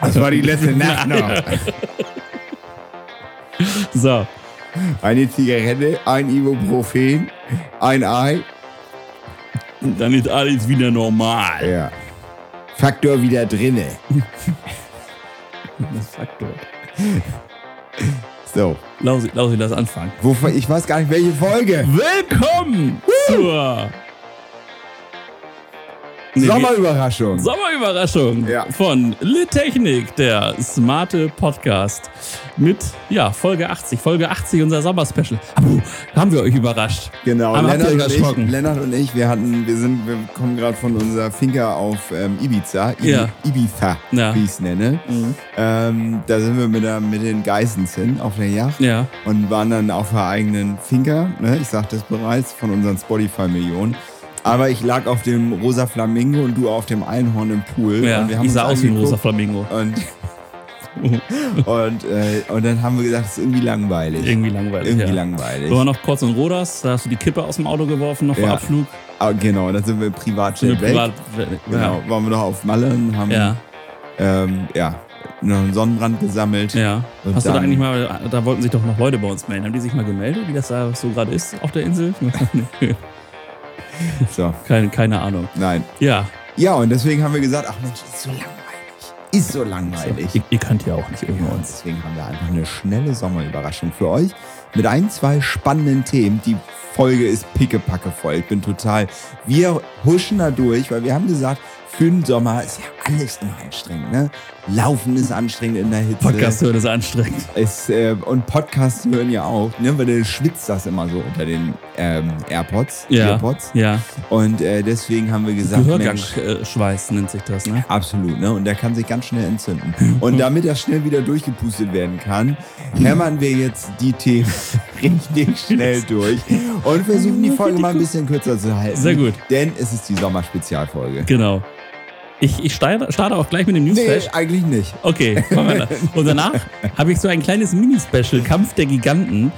Das war die letzte Nacht noch. So, Eine Zigarette, ein Ibuprofen, ein Ei. dann ist alles wieder normal. Ja. Faktor wieder drinne. Das Faktor. So. Lausi, Lausi, lass anfangen. Wovon, ich weiß gar nicht, welche Folge. Willkommen zur Nee, Sommerüberraschung. Sommerüberraschung Ja. von Littechnik, der smarte Podcast mit ja, Folge 80. Folge 80 unser Sommerspecial. Haben wir euch überrascht. Genau, Lennart euch und, ich? Lennart und ich, wir hatten, wir sind, wir kommen gerade von unserer Finca auf ähm, Ibiza, Ibi, Ja. Ibiza, Ja. wie ich es nenne. Ähm, da sind wir mit, der, mit den Geissens hin auf der Yacht Ja, und waren dann auf der eigenen Finca. Ne? Ich sagte es bereits, von unseren Spotify-Millionen. Aber ich lag auf dem rosa Flamingo und du auf dem Einhorn im Pool. ja. und wir haben ich sah aus wie ein rosa Flamingo. Und, und, äh, und dann haben wir gesagt, das ist irgendwie langweilig. Irgendwie langweilig. Irgendwie ja. langweilig. Wir waren noch kurz in Rodas, da hast du die Kippe aus dem Auto geworfen, noch vor Ja. Abflug. Ah, genau, dann sind wir im Privatjet Sind wir weg. privat, Genau, waren wir noch auf Malle und haben Ja, ähm, ja, noch einen Sonnenbrand gesammelt. ja. Und Hast du da eigentlich mal, da wollten sich doch noch Leute bei uns melden. Haben die sich mal gemeldet, wie das da so gerade ist auf der Insel? So, keine, keine Ahnung. nein. Ja, Ja, und deswegen haben wir gesagt, ach Mensch, ist so langweilig. Ist so langweilig. ihr, ihr könnt ja auch nicht ohne uns. Deswegen haben wir einfach eine schnelle Sommerüberraschung für euch mit ein, zwei spannenden Themen. Die Folge ist pickepacke voll. Ich bin total. Wir huschen da durch, weil wir haben gesagt, für den Sommer ist ja alles immer anstrengend. Ne? Laufen ist anstrengend in der Hitze. Podcast hören ist anstrengend. Ist, äh, und Podcasts hören ja auch, ne? weil du schwitzt das immer so unter den ähm, AirPods. Ja. Earpods. Ja, Und äh, deswegen haben wir gesagt, Gehörgangschweiß nennt sich das, ne? Absolut, ne? Und der kann sich ganz schnell entzünden. Und damit er schnell wieder durchgepustet werden kann, hämmern wir jetzt die Themen richtig schnell durch und versuchen die Folge mal ein bisschen kürzer zu halten. Sehr gut. Denn es ist die Sommerspezialfolge. Genau. Ich, ich starte, starte auch gleich mit dem Nee, Newsflash. eigentlich nicht. Okay, machen wir das. Und danach habe ich so ein kleines Mini-Special, Kampf der Giganten.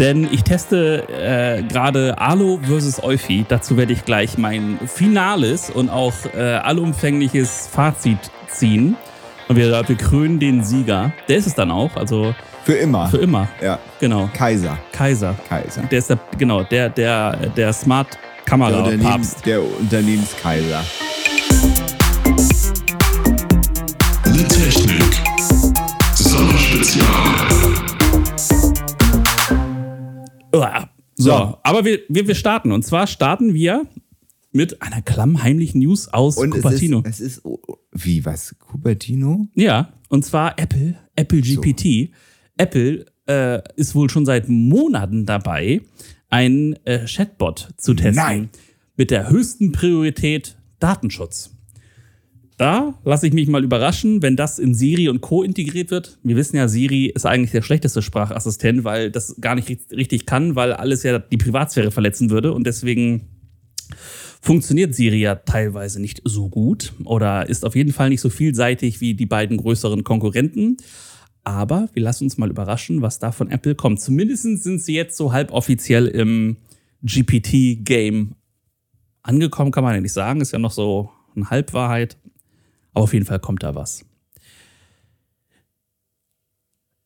Denn ich teste äh, gerade Alo vs. Euphi. Dazu werde ich gleich mein finales und auch äh, allumfängliches Fazit ziehen. Und wir, wir krönen den Sieger. Der ist es dann auch, also Für immer. für immer. ja. Genau. Kaiser. Kaiser. Kaiser. Der ist der, genau, der, der, der Der, Smart-Kamera-Papst. Unternehmens, der Unternehmenskaiser. Littechnik. Sommerspezial. Uah. So, So. aber wir, wir, wir starten. Und zwar starten wir mit einer klammheimlichen News aus Und Cupertino. es ist, es ist, wie, was? Cupertino? Ja, und zwar Apple, Apple GPT. Apple äh, ist wohl schon seit Monaten dabei, einen äh, Chatbot zu testen. Nein. Mit der höchsten Priorität Datenschutz. Da lasse ich mich mal überraschen, wenn das in Siri und Co. integriert wird. Wir wissen ja, Siri ist eigentlich der schlechteste Sprachassistent, weil das gar nicht richt- richtig kann, weil alles ja die Privatsphäre verletzen würde. Und deswegen funktioniert Siri ja teilweise nicht so gut oder ist auf jeden Fall nicht so vielseitig wie die beiden größeren Konkurrenten. Aber wir lassen uns mal überraschen, was da von Apple kommt. Zumindest sind sie jetzt so halboffiziell im GPT-Game angekommen, kann man ja nicht sagen. Ist ja noch so eine Halbwahrheit. Aber auf jeden Fall kommt da was.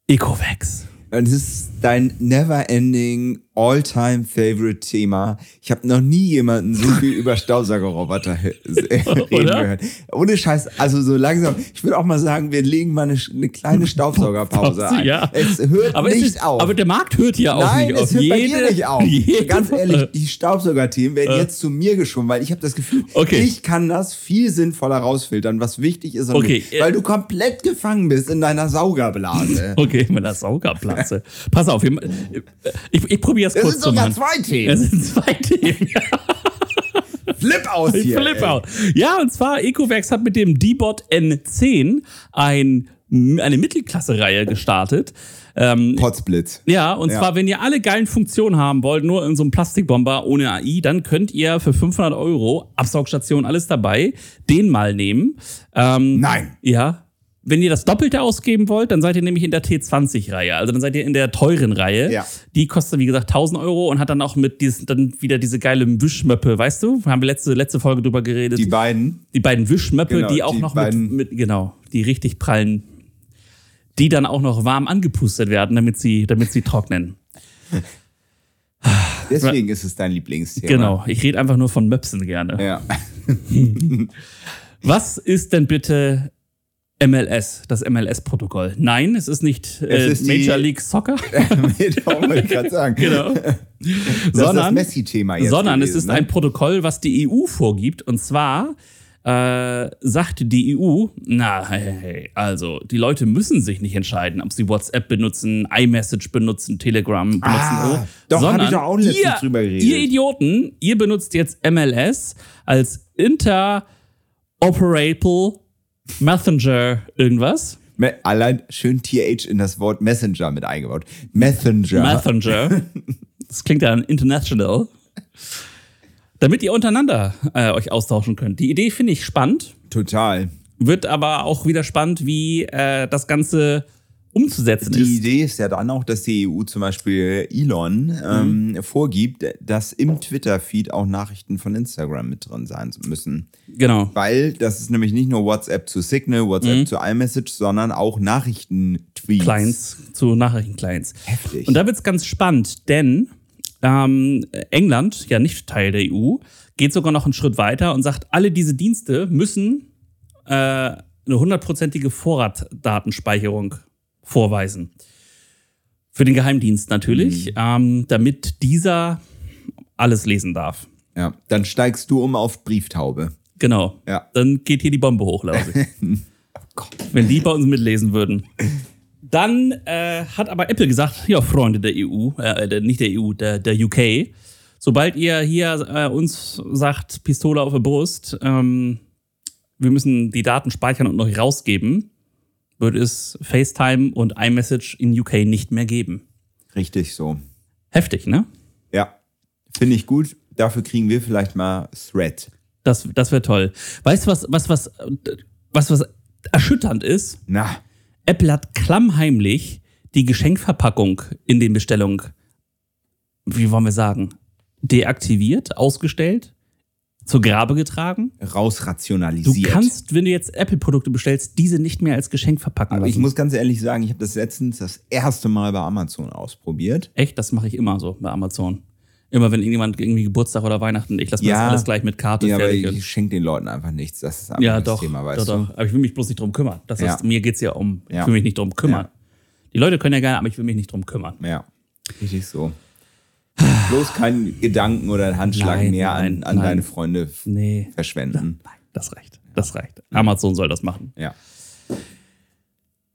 Ecovax. Es ist dein never-ending, all-time favorite Thema. Ich habe noch nie jemanden so viel über Staubsaugerroboter reden Oder? gehört. Ohne Scheiß, also so langsam. Ich würde auch mal sagen, wir legen mal eine, eine kleine Staubsaugerpause ein. Ja. Es hört Aber, nicht ist, auf. aber der Markt hört ja auch Nein, nicht auf. es hört jede, bei dir nicht auf. Jede Ganz ehrlich, die Staubsaugerthemen werden jetzt zu mir geschoben, weil ich habe das Gefühl, Okay. ich kann das viel sinnvoller rausfiltern, was wichtig ist. Okay, nicht. äh, weil du komplett gefangen bist in deiner Saugerblase. Okay, mit der Saugerplatze. Pass auf, ich, ich probiere es Das kurz sind zu sogar machen. zwei Es Themen. sind zwei Themen. Flip aus hier. Flip out. Ja, und zwar Ecovax hat mit dem D-Bot N10 ein, eine Mittelklasse-Reihe gestartet. Ähm, Potsblitz. ja, und Ja. zwar, wenn ihr alle geilen Funktionen haben wollt, nur in so einem Plastikbomber ohne AI, dann könnt ihr für 500 Euro, Absaugstation, alles dabei, den mal nehmen. Ähm, Nein. Ja, wenn ihr das Doppelte ausgeben wollt, dann seid ihr nämlich in der T20-Reihe. Also dann seid ihr in der teuren Reihe. Ja. Die kostet, wie gesagt, 1000 Euro und hat dann auch mit dieses, dann wieder diese geile Wischmöppe, weißt du? Haben wir letzte, letzte Folge drüber geredet. Die beiden. Die beiden Wischmöppe, Genau, die auch die noch mit, mit, genau, die richtig prallen, die dann auch noch warm angepustet werden, damit sie, damit sie trocknen. Deswegen ist es dein Lieblingsthema. Genau, ich rede einfach nur von Möpsen gerne. Ja. Was ist denn bitte MLS, das MLS-Protokoll? Nein, es ist nicht äh, Es ist Major League Soccer, Genau, wollte ich gerade sagen. genau. Das ist das sondern, Messi-Thema jetzt. sondern es gewesen, ist ne? ein Protokoll, was die EU vorgibt. Und zwar äh, sagt die EU, na, hey, hey, also die Leute müssen sich nicht entscheiden, ob sie WhatsApp benutzen, iMessage benutzen, Telegram benutzen. Ah, oder- doch, hab sondern ich doch auch letztens ihr, drüber geredet. Ihr Idioten, ihr benutzt jetzt MLS als Interoperable Messenger irgendwas. Me- Allein schön TH in das Wort Messenger mit eingebaut. Messenger. Messenger. Das klingt ja international. Damit ihr untereinander äh, euch austauschen könnt. Die Idee finde ich spannend, Total. wird aber auch wieder spannend, wie äh, das Ganze umzusetzen Die ist. Idee ist ja dann auch, dass die EU zum Beispiel Elon ähm, Mhm. vorgibt, dass im Twitter-Feed auch Nachrichten von Instagram mit drin sein müssen. Genau. Weil das ist nämlich nicht nur WhatsApp zu Signal, WhatsApp Mhm. zu iMessage, sondern auch Nachrichten-Tweets. Clients zu Nachrichtenclients. Heftig. Und da wird es ganz spannend, denn ähm, England, ja nicht Teil der EU, geht sogar noch einen Schritt weiter und sagt, alle diese Dienste müssen äh, eine hundertprozentige Vorratdatenspeicherung vorweisen. Für den Geheimdienst natürlich, ähm, damit dieser alles lesen darf. ja, dann steigst du um auf Brieftaube. Genau. Ja. Dann geht hier die Bombe hoch, glaube ich. Wenn die bei uns mitlesen würden. Dann äh, hat aber Apple gesagt, ja, Freunde der EU, äh, der- nicht der EU, der, der UK, sobald ihr hier äh, uns sagt, Pistole auf der Brust, ähm, wir müssen die Daten speichern und noch rausgeben, wird es FaceTime und iMessage in UK nicht mehr geben. Richtig so. Heftig, ne? Ja, finde ich gut. Dafür kriegen wir vielleicht mal Thread. Das, das wäre toll. Weißt du, was, was, was, was, was erschütternd ist? Na, Apple hat klammheimlich die Geschenkverpackung in den Bestellungen, wie wollen wir sagen, deaktiviert, ausgestellt, zur Grabe getragen. Du rausrationalisiert. kannst, wenn du jetzt Apple-Produkte bestellst, diese nicht mehr als Geschenk verpacken Aber ich lassen. muss ganz ehrlich sagen, ich habe das letztens das erste Mal bei Amazon ausprobiert. Echt, das mache ich immer so bei Amazon. Immer wenn irgendjemand irgendwie Geburtstag oder Weihnachten, ich lasse mir Ja. das alles gleich mit Karte Ja, aber ich schenke den Leuten einfach nichts. Das ist einfach ja, das doch, Thema, doch, weißt doch. du? Aber ich will mich bloß nicht drum kümmern. Das Ja. ist, mir geht's ja um, ich Ja. will mich nicht drum kümmern. Ja. Die Leute können ja gerne, aber ich will mich nicht drum kümmern. Ja, richtig so. Bloß keinen Gedanken oder einen Handschlag Nein, mehr an, nein, an nein. deine Freunde Nee. verschwenden. Nein, das reicht. Das reicht. Amazon soll das machen. Ja.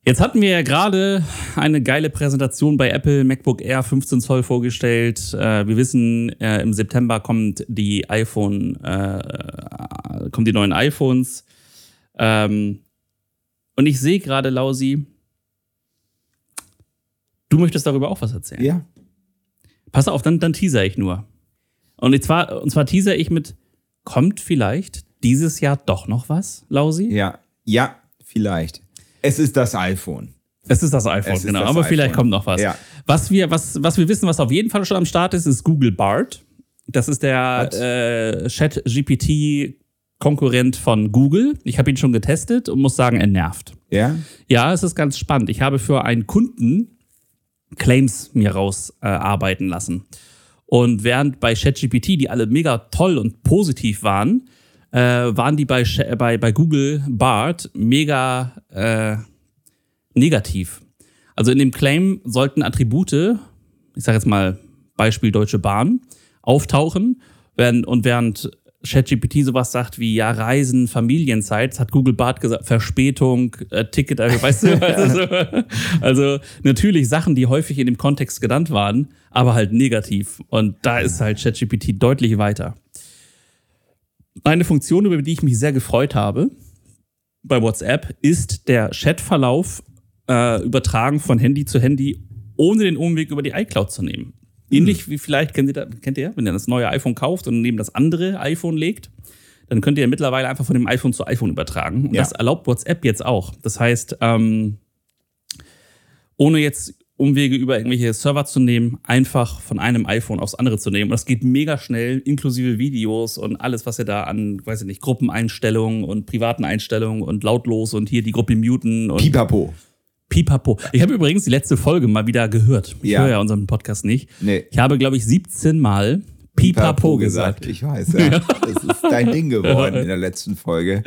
Jetzt hatten wir ja gerade eine geile Präsentation bei Apple MacBook Air 15 Zoll vorgestellt. Äh, wir wissen, äh, im September kommt die iPhone, äh, kommen die neuen iPhones. Ähm, und ich sehe gerade, Lausi, du möchtest darüber auch was erzählen. Ja. Pass auf, dann, dann teaser ich nur. Und zwar, und zwar teaser ich mit, kommt vielleicht dieses Jahr doch noch was, Lausi? Ja. Ja, vielleicht. Es ist das iPhone. Es ist das iPhone, ist genau. das aber vielleicht iPhone. kommt noch was. Ja. Was, wir, was, was wir wissen, was auf jeden Fall schon am Start ist, ist Google Bart. Das ist der äh, Chat-GPT-Konkurrent von Google. Ich habe ihn schon getestet und muss sagen, er nervt. Ja? Ja, es ist ganz spannend. Ich habe für einen Kunden Claims mir rausarbeiten äh, lassen. Und während bei ChatGPT, die alle mega toll und positiv waren, äh, waren die bei, bei, bei Google Bart mega äh, negativ. Also in dem Claim sollten Attribute, ich sage jetzt mal Beispiel Deutsche Bahn, auftauchen. Während, und während ChatGPT sowas sagt wie ja, Reisen, Familienzeit, hat Google Bart gesagt, Verspätung, äh, Ticket, also, weißt du? Also, so, also natürlich Sachen, die häufig in dem Kontext genannt waren, aber halt negativ. Und da ist halt ChatGPT deutlich weiter. Eine Funktion, über die ich mich sehr gefreut habe bei WhatsApp, ist der Chatverlauf äh, übertragen von Handy zu Handy, ohne den Umweg über die iCloud zu nehmen. Ähnlich wie vielleicht, kennt ihr, das, kennt ihr, wenn ihr das neue iPhone kauft und neben das andere iPhone legt, dann könnt ihr mittlerweile einfach von dem iPhone zu iPhone übertragen. Und Ja. das erlaubt WhatsApp jetzt auch. Das heißt, ähm, ohne jetzt Umwege über irgendwelche Server zu nehmen, einfach von einem iPhone aufs andere zu nehmen. Und das geht mega schnell, inklusive Videos und alles, was ihr da an, weiß ich nicht, Gruppeneinstellungen und privaten Einstellungen und lautlos und hier die Gruppe muten und Pipapo. Pipapo. Ich habe übrigens die letzte Folge mal wieder gehört. Ich Ja. höre ja unseren Podcast nicht. Nee. Ich habe, glaube ich, 17 Mal Pipapo, gesagt. Ich weiß, ja. Das ist dein Ding geworden in der letzten Folge.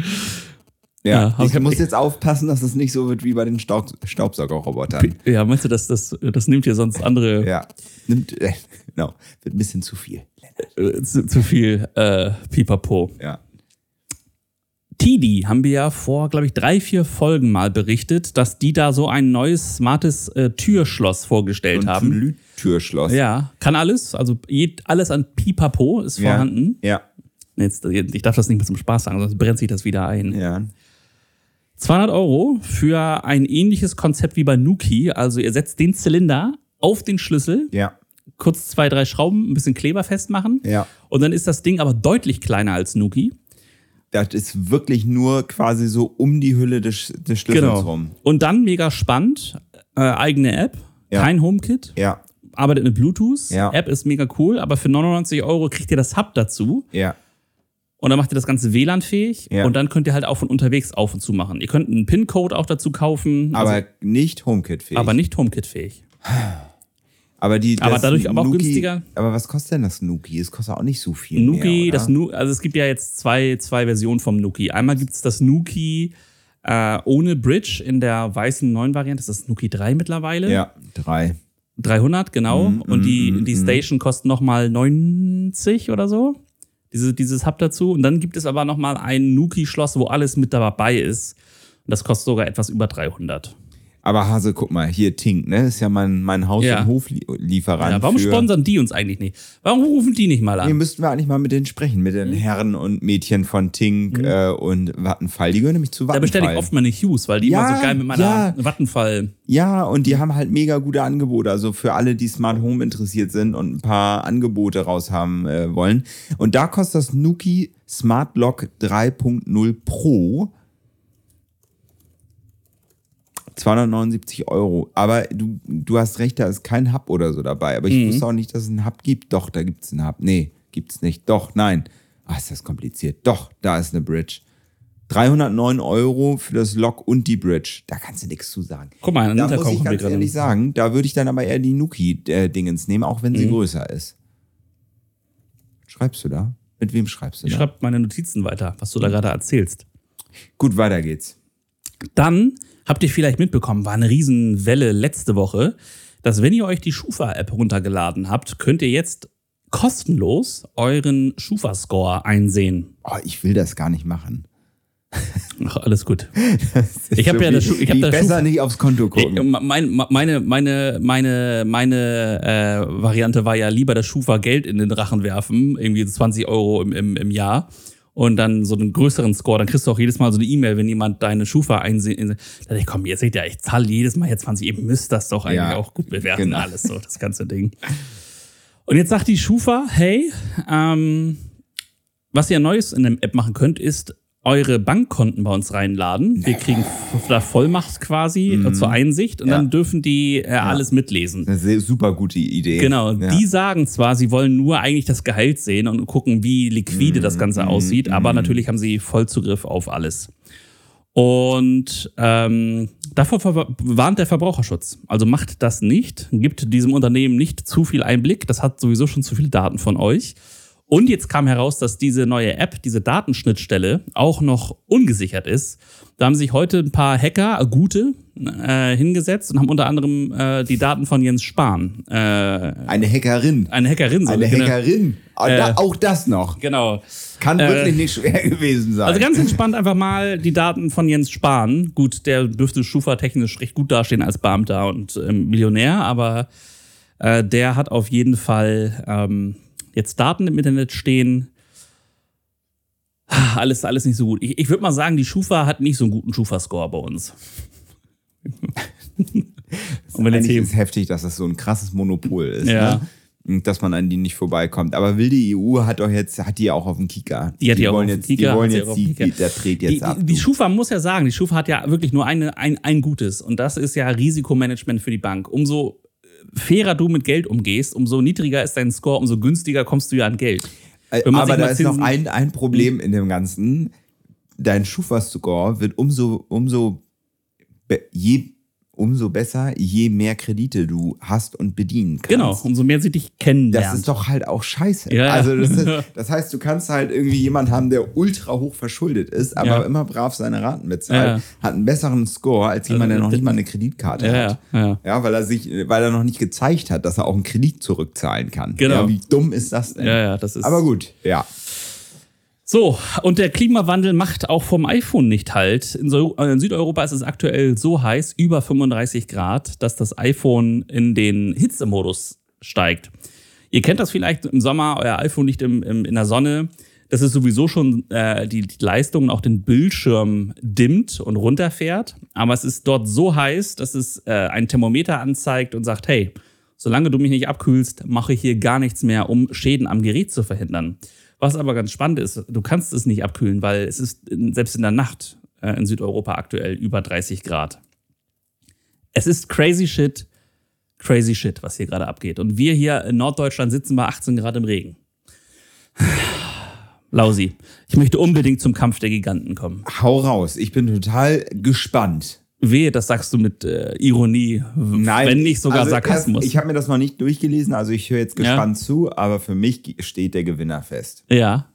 Ja, Ja, ich muss jetzt aufpassen, dass es nicht so wird wie bei den Staub Staubsaugerrobotern. Ja, meinst du, das, das, das nimmt hier sonst andere Ja, nimmt, äh, genau, wird ein bisschen zu viel. äh, zu, zu viel äh, Pipapo? Ja. Tidi haben wir ja vor, glaube ich, drei, vier Folgen mal berichtet, dass die da so ein neues smartes äh, Türschloss vorgestellt Und haben. Glühtürschloss. Ja, kann alles. Also alles an Pipapo ist Ja. vorhanden. Ja, Jetzt, ich darf das nicht mehr zum Spaß sagen, sonst brennt sich das wieder ein. ja. 200 Euro für ein ähnliches Konzept wie bei Nuki. Also ihr setzt den Zylinder auf den Schlüssel, Ja, kurz zwei, drei Schrauben, ein bisschen Kleber festmachen. ja. Und dann ist das Ding aber deutlich kleiner als Nuki. Das ist wirklich nur quasi so um die Hülle des, des Schlüssels Genau. rum. Und dann mega spannend, äh, eigene App, Ja. kein HomeKit, Ja, arbeitet mit Bluetooth. Ja. App ist mega cool, aber für 99 Euro kriegt ihr das Hub dazu. ja, Und dann macht ihr das Ganze WLAN-fähig. Ja. Und dann könnt ihr halt auch von unterwegs auf und zu machen. Ihr könnt einen PIN-Code auch dazu kaufen. aber also, nicht HomeKit-fähig. aber nicht HomeKit-fähig. Aber, die, aber dadurch aber auch Nuki- günstiger. Aber was kostet denn das Nuki? Es kostet auch nicht so viel Nuki, mehr, das? Nu also es gibt ja jetzt zwei, zwei Versionen vom Nuki. Einmal gibt es das Nuki äh, ohne Bridge in der weißen neuen Variante. Das ist das Nuki 3 mittlerweile. Ja, drei. 300, genau. Mhm, und die, mhm, die mhm. Station kostet nochmal 90 oder so. Diese, dieses Hub dazu. Und dann gibt es aber nochmal ein Nuki-Schloss, wo alles mit dabei ist. Und das kostet sogar etwas über 300. Aber Hase, guck mal, hier Tink, ne? Ist ja mein, mein Haus- Ja. und Hoflieferant. Ja, warum für, sponsern die uns eigentlich nicht? Warum rufen die nicht mal an? müssten wir eigentlich mal mit denen sprechen, mit Mhm. den Herren und Mädchen von Tink äh, und Vattenfall. Die gehören nämlich zu Da Vattenfall. bestelle ich oft meine Hughes, weil die Ja, immer so geil mit meiner ja. Wattenfall. Ja, und die haben halt mega gute Angebote. Also für alle, die Smart Home interessiert sind und ein paar Angebote raus haben äh, wollen. Und da kostet das Nuki Smart Lock 3.0 Pro 279 Euro. Aber du, du hast recht, da ist kein Hub oder so dabei. Aber ich Mhm. wusste auch nicht, dass es einen Hub gibt. Doch, da gibt es einen Hub. Nee, gibt's nicht. Doch, nein. Ah, ist das kompliziert. Doch, da ist eine Bridge. 309 Euro für das Lock und die Bridge. Da kannst du nichts zu sagen. Guck mal, Da muss ich ganz ehrlich sagen, da würde ich dann aber eher die Nuki-Dingens nehmen, auch wenn Mhm. sie größer ist. Schreibst du da? Mit wem schreibst du Ich da? schreibe meine Notizen weiter, was du da gerade erzählst. Gut, weiter geht's. Dann habt ihr vielleicht mitbekommen, war eine Riesenwelle letzte Woche, dass wenn ihr euch die Schufa-App runtergeladen habt, könnt ihr jetzt kostenlos euren Schufa-Score einsehen. Oh, ich will das gar nicht machen. Ach, alles gut. Ich hab so ja das ich hab das besser Schuf- nicht aufs Konto gucken. Mein, meine, meine, meine, meine äh, Variante war ja lieber das Schufa-Geld in den Rachen werfen, irgendwie 20 Euro im, im, im Jahr. Und dann so einen größeren Score, dann kriegst du auch jedes Mal so eine E-Mail, wenn jemand deine Schufa einsieht. Da dachte ich, komm, ihr seht ja, ich zahle jedes Mal hier 20, ihr müsst das doch eigentlich Ja, auch gut bewerten, genau. alles so, das ganze Ding. Und jetzt sagt die Schufa, hey, ähm, was ihr Neues in der App machen könnt, ist eure Bankkonten bei uns reinladen. Wir kriegen da Vollmacht quasi äh, zur Einsicht und Mhm. Ja. dann dürfen die äh, alles mitlesen. Eine sehr, super gute Idee. Genau, Ja. die sagen zwar, sie wollen nur eigentlich das Gehalt sehen und gucken, wie liquide das Mhm, Ganze aussieht, aber natürlich haben sie Vollzugriff auf alles. Und ähm, davor warnt der Verbraucherschutz. Also macht das nicht, gibt diesem Unternehmen nicht zu viel Einblick, das hat sowieso schon zu viele Daten von euch. Und jetzt kam heraus, dass diese neue App, diese Datenschnittstelle, auch noch ungesichert ist. Da haben sich heute ein paar Hacker, äh, gute, äh, hingesetzt und haben unter anderem äh, die Daten von Jens Spahn, äh, Eine Hackerin. eine Hackerin, so Eine genau. Hackerin. Ah, Äh, da, auch das noch. Genau. Kann äh, wirklich nicht schwer gewesen sein. Also ganz entspannt einfach mal die Daten von Jens Spahn. Gut, der dürfte Schufa-technisch recht gut dastehen als Beamter und ähm, Millionär, aber äh, der hat auf jeden Fall ähm, jetzt Daten im Internet stehen. Ah, Alles, alles nicht so gut. Ich, ich würde mal sagen, die Schufa hat nicht so einen guten Schufa-Score bei uns. und wenn jetzt ist heftig, dass das so ein krasses Monopol ist. Ja. Ne? dass man an die nicht vorbeikommt. Aber will die EU hat doch jetzt, hat die ja auch auf dem Kika. Die hat die auch wollen jetzt, Kika, Die wollen jetzt, die, Kika. der dreht jetzt Die, ab. die, die. Schufa muss ja sagen, die Schufa hat ja wirklich nur eine, ein, ein Gutes und das ist ja Risikomanagement für die Bank. Umso fairer du mit Geld umgehst, umso niedriger ist dein Score, umso günstiger kommst du ja an Geld. Man Aber da ist noch ein, ein Problem in dem Ganzen. Dein Schufa-Score wird umso, umso, je, umso besser, je mehr Kredite du hast und bedienen kannst. Genau, umso mehr sie dich kennenlernen. Das ist doch halt auch scheiße. Ja, ja. Also das, ist, das heißt, du kannst halt irgendwie jemanden haben, der ultra hoch verschuldet ist, aber Ja. immer brav seine Raten bezahlt, hat einen besseren Score als jemand, der noch nicht mal eine Kreditkarte ja, hat. ja, ja. Ja, weil er sich, weil er noch nicht gezeigt hat, dass er auch einen Kredit zurückzahlen kann. Genau. Ja, wie dumm ist das denn? Ja, ja, das ist. Aber gut, ja. So, und der Klimawandel macht auch vom iPhone nicht halt. In, so, äh, in Südeuropa ist es aktuell so heiß, über 35 Grad, dass das iPhone in den Hitzemodus steigt. Ihr kennt das vielleicht im Sommer, euer iPhone liegt im, im, in der Sonne. Das ist sowieso schon äh, die, die Leistung auch den Bildschirm dimmt und runterfährt. Aber es ist dort so heiß, dass es äh, ein Thermometer anzeigt und sagt, hey, solange du mich nicht abkühlst, mache ich hier gar nichts mehr, um Schäden am Gerät zu verhindern. Was aber ganz spannend ist, du kannst es nicht abkühlen, weil es ist selbst in der Nacht äh, in Südeuropa aktuell über 30 Grad. Es ist crazy shit, crazy shit, was hier gerade abgeht. Und wir hier in Norddeutschland sitzen bei 18 Grad im Regen. Lausi, ich möchte unbedingt zum Kampf der Giganten kommen. Hau raus. Ich bin total gespannt. Wehe, das sagst du mit äh, Ironie, wenn nicht sogar also Sarkasmus. Erst, ich habe mir das noch nicht durchgelesen, also ich höre jetzt Ja. gespannt zu, aber für mich steht der Gewinner fest. Ja.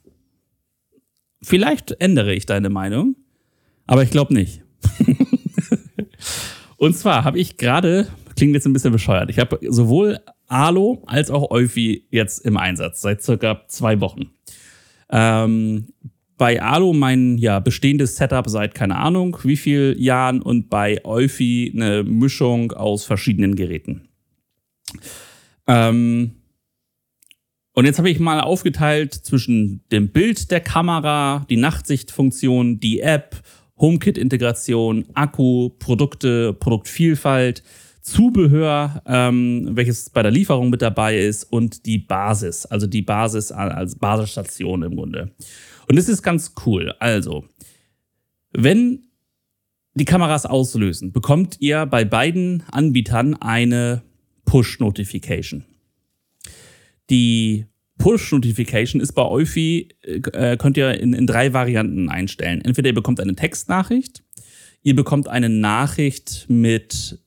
Vielleicht ändere ich deine Meinung, aber ich glaube nicht. Und zwar habe ich gerade, klingt jetzt ein bisschen bescheuert, ich habe sowohl Alo als auch Euphi jetzt im Einsatz, seit circa zwei Wochen. Ähm, bei Alo mein ja, bestehendes Setup seit keine Ahnung wie viel Jahren und bei Euphi eine Mischung aus verschiedenen Geräten. Ähm, und jetzt habe ich mal aufgeteilt zwischen dem Bild der Kamera, die Nachtsichtfunktion, die App, HomeKit-Integration, Akku, Produkte, Produktvielfalt, Zubehör, ähm, welches bei der Lieferung mit dabei ist und die Basis, also die Basis als Basisstation im Grunde. Und das ist ganz cool. Also, wenn die Kameras auslösen, bekommt ihr bei beiden Anbietern eine Push-Notification. Die Push-Notification ist bei Eufy, äh, könnt ihr in, in drei Varianten einstellen. Entweder ihr bekommt eine Textnachricht, ihr bekommt eine Nachricht mit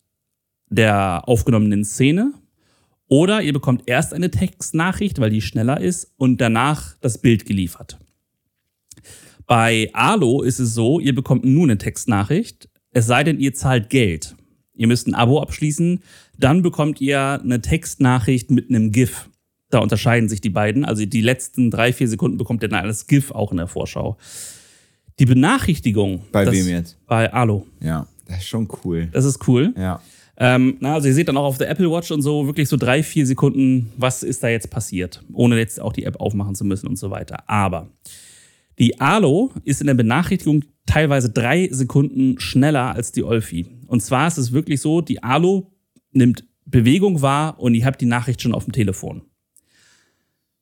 der aufgenommenen Szene oder ihr bekommt erst eine Textnachricht, weil die schneller ist und danach das Bild geliefert. Bei Alo ist es so, ihr bekommt nur eine Textnachricht, es sei denn, ihr zahlt Geld. Ihr müsst ein Abo abschließen, dann bekommt ihr eine Textnachricht mit einem GIF. Da unterscheiden sich die beiden. Also die letzten drei, vier Sekunden bekommt ihr dann als GIF auch in der Vorschau. Die Benachrichtigung. Bei das- wem jetzt? Bei Alo. Ja, das ist schon cool. Das ist cool. Ja. Ähm, na, also ihr seht dann auch auf der Apple Watch und so wirklich so drei, vier Sekunden, was ist da jetzt passiert, ohne jetzt auch die App aufmachen zu müssen und so weiter. Aber die Alo ist in der Benachrichtigung teilweise drei Sekunden schneller als die Olfi. Und zwar ist es wirklich so, die Alo nimmt Bewegung wahr und ihr habt die Nachricht schon auf dem Telefon.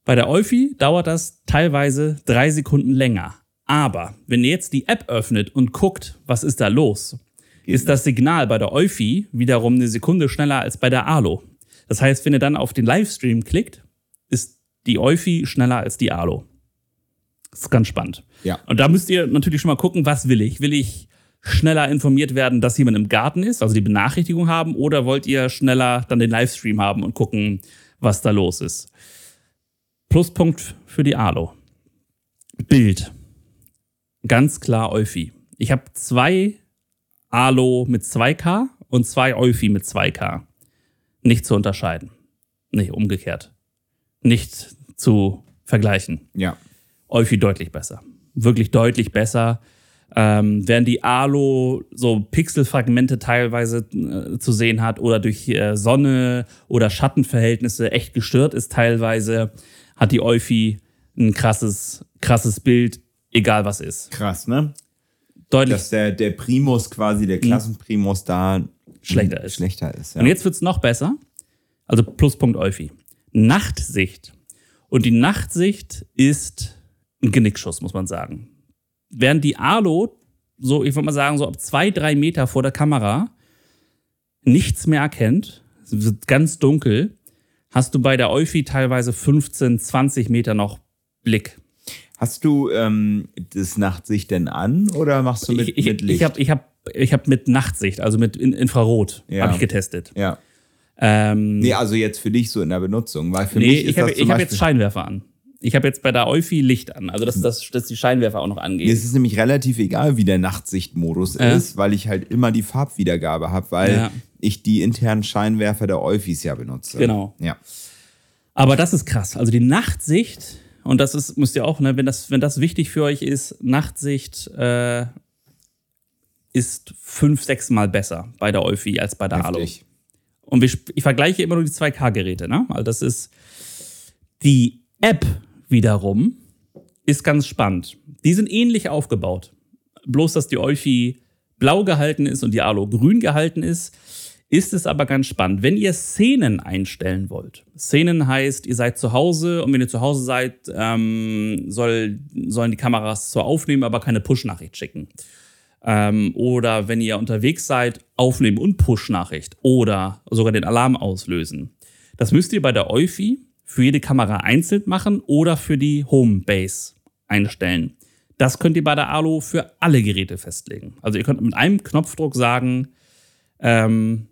Bei der Euphi dauert das teilweise drei Sekunden länger. Aber wenn ihr jetzt die App öffnet und guckt, was ist da los, ist das Signal bei der Euphi wiederum eine Sekunde schneller als bei der Alo. Das heißt, wenn ihr dann auf den Livestream klickt, ist die Euphi schneller als die Alo. Ist ganz spannend. Ja. Und da müsst ihr natürlich schon mal gucken, was will ich? Will ich schneller informiert werden, dass jemand im Garten ist, also die Benachrichtigung haben, oder wollt ihr schneller dann den Livestream haben und gucken, was da los ist? Pluspunkt für die Alo. Bild. Ganz klar Euphi. Ich habe zwei Alo mit 2K und zwei Euphi mit 2K. Nicht zu unterscheiden. Nicht umgekehrt. Nicht zu vergleichen. Ja. Euphi deutlich besser. Wirklich deutlich besser. Ähm, während die Alo so Pixelfragmente teilweise äh, zu sehen hat oder durch äh, Sonne oder Schattenverhältnisse echt gestört ist teilweise, hat die Euphi ein krasses, krasses Bild, egal was ist. Krass, ne? Deutlich Dass der, der Primus quasi, der Klassenprimus da Schlechter ist. Schlechter ist ja. Und jetzt wird's noch besser. Also Pluspunkt Euphi. Nachtsicht. Und die Nachtsicht ist ein Genickschuss, muss man sagen. Während die Alo, so, ich würde mal sagen, so ab zwei, drei Meter vor der Kamera nichts mehr erkennt, es wird ganz dunkel, hast du bei der Euphi teilweise 15, 20 Meter noch Blick. Hast du ähm, das Nachtsicht denn an oder machst du mit, ich ich, mit Licht? ich habe ich hab, ich hab mit Nachtsicht, also mit In- Infrarot, Ja. habe ich getestet. ja. Ähm, Nee, also jetzt für dich so in der Benutzung, weil für nee, mich ist ich habe das zum ich hab Beispiel, jetzt Scheinwerfer an. Ich habe jetzt bei der Euphi Licht an, also dass, dass, dass die Scheinwerfer auch noch angehen. Mir ist es nämlich relativ egal, wie der Nachtsichtmodus Ja. ist, weil ich halt immer die Farbwiedergabe habe, weil Ja. ich die internen Scheinwerfer der Eufis ja benutze. Genau. Ja. Aber das ist krass. Also die Nachtsicht, und das ist, müsst ihr auch, ne, wenn das, wenn das wichtig für euch ist, Nachtsicht äh, ist fünf, sechs Mal besser bei der Euphi als bei der Alu. Heftig. Und wir, ich vergleiche immer nur die 2K-Geräte. Ne? Also das ist die App wiederum ist ganz spannend. Die sind ähnlich aufgebaut. Bloß, dass die Euphi blau gehalten ist und die Alu grün gehalten ist, ist es aber ganz spannend. Wenn ihr Szenen einstellen wollt, Szenen heißt, ihr seid zu Hause und wenn ihr zu Hause seid, ähm, soll, sollen die Kameras zwar aufnehmen, aber keine Push-Nachricht schicken. Ähm, oder wenn ihr unterwegs seid, aufnehmen und Push-Nachricht oder sogar den Alarm auslösen. Das müsst ihr bei der Euphi für jede Kamera einzeln machen oder für die Homebase einstellen. Das könnt ihr bei der Alu für alle Geräte festlegen. Also ihr könnt mit einem Knopfdruck sagen, ähm,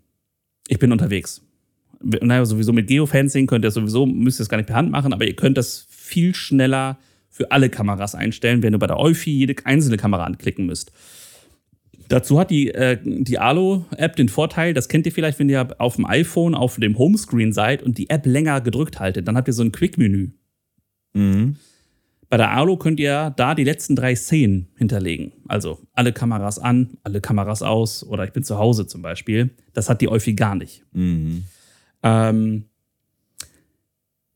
ich bin unterwegs. Naja, sowieso mit Geofencing könnt ihr sowieso, müsst ihr es gar nicht per Hand machen, aber ihr könnt das viel schneller für alle Kameras einstellen, wenn ihr bei der Euphi jede einzelne Kamera anklicken müsst. Dazu hat die, äh, die Alo-App den Vorteil, das kennt ihr vielleicht, wenn ihr auf dem iPhone auf dem Homescreen seid und die App länger gedrückt haltet, dann habt ihr so ein Quick-Menü. Mhm. Bei der Alo könnt ihr da die letzten drei Szenen hinterlegen. Also alle Kameras an, alle Kameras aus oder ich bin zu Hause zum Beispiel. Das hat die Euphi gar nicht. Mhm. Ähm,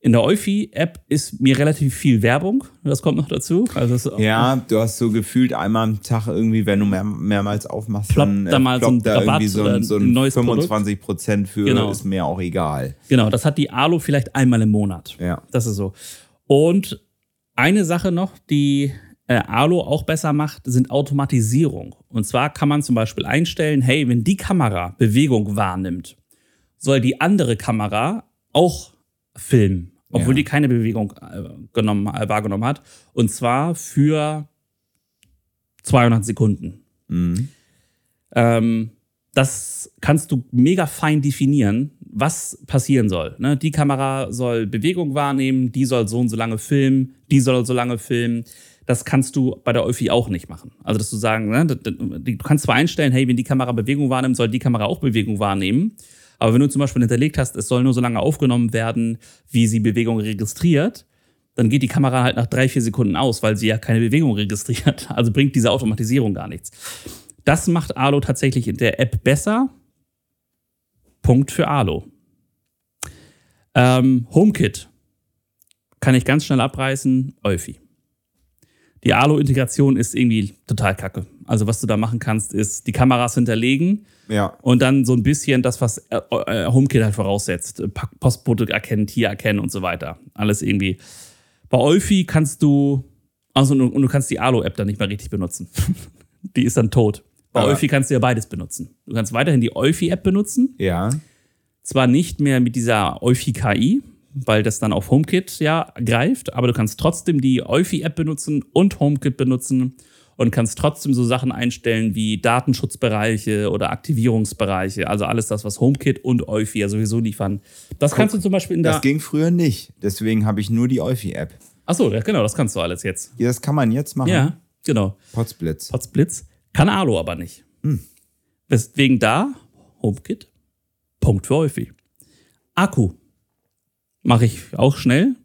in der Euphi-App ist mir relativ viel Werbung. Das kommt noch dazu. Also Ja, du hast so gefühlt einmal am Tag irgendwie, wenn du mehr, mehrmals aufmachst, Ploppt dann da mal so ein da Rabatt irgendwie so ein, so ein neues 25 Prozent für Genau. ist mir auch egal. Genau, das hat die Alo vielleicht einmal im Monat. Ja. Das ist so. Und eine Sache noch, die äh, Alo auch besser macht, sind Automatisierung. Und zwar kann man zum Beispiel einstellen, hey, wenn die Kamera Bewegung wahrnimmt, soll die andere Kamera auch filmen, obwohl Ja. die keine Bewegung äh, genommen, äh, wahrgenommen hat. Und zwar für 200 Sekunden. Mhm. Ähm, das kannst du mega fein definieren, was passieren soll. Ne? Die Kamera soll Bewegung wahrnehmen, die soll so und so lange filmen, die soll so lange filmen. Das kannst du bei der Euphi auch nicht machen. Also, dass du sagen, ne, du kannst zwar einstellen, hey, wenn die Kamera Bewegung wahrnimmt, soll die Kamera auch Bewegung wahrnehmen. Aber wenn du zum Beispiel hinterlegt hast, es soll nur so lange aufgenommen werden, wie sie Bewegung registriert, dann geht die Kamera halt nach drei, vier Sekunden aus, weil sie ja keine Bewegung registriert. Also bringt diese Automatisierung gar nichts. Das macht Alo tatsächlich in der App besser. Punkt für Alo. Ähm, HomeKit kann ich ganz schnell abreißen. Euphi. Die Alo-Integration ist irgendwie total kacke. Also was du da machen kannst, ist die Kameras hinterlegen Ja. und dann so ein bisschen das, was äh, äh, HomeKit halt voraussetzt. Äh, Postbote erkennen, Tier erkennen und so weiter. Alles irgendwie. Bei Euphi kannst du, also und du kannst die Alo-App dann nicht mehr richtig benutzen. die ist dann tot. Bei Aber- Euphi kannst du ja beides benutzen. Du kannst weiterhin die Euphi-App benutzen. Ja. Zwar nicht mehr mit dieser Euphi-KI, weil das dann auf HomeKit ja greift, aber du kannst trotzdem die Euphi-App benutzen und HomeKit benutzen und kannst trotzdem so Sachen einstellen wie Datenschutzbereiche oder Aktivierungsbereiche, also alles das, was HomeKit und Euphi ja sowieso liefern. Das kannst du zum Beispiel in der. Das ging früher nicht. Deswegen habe ich nur die Euphi-App. Achso, genau, das kannst du alles jetzt. Ja, das kann man jetzt machen. Ja, genau. Potsblitz. Potzblitz. Kann Alo aber nicht. Hm. Weswegen da HomeKit. Punkt für Euphi. Akku. Mache ich auch schnell.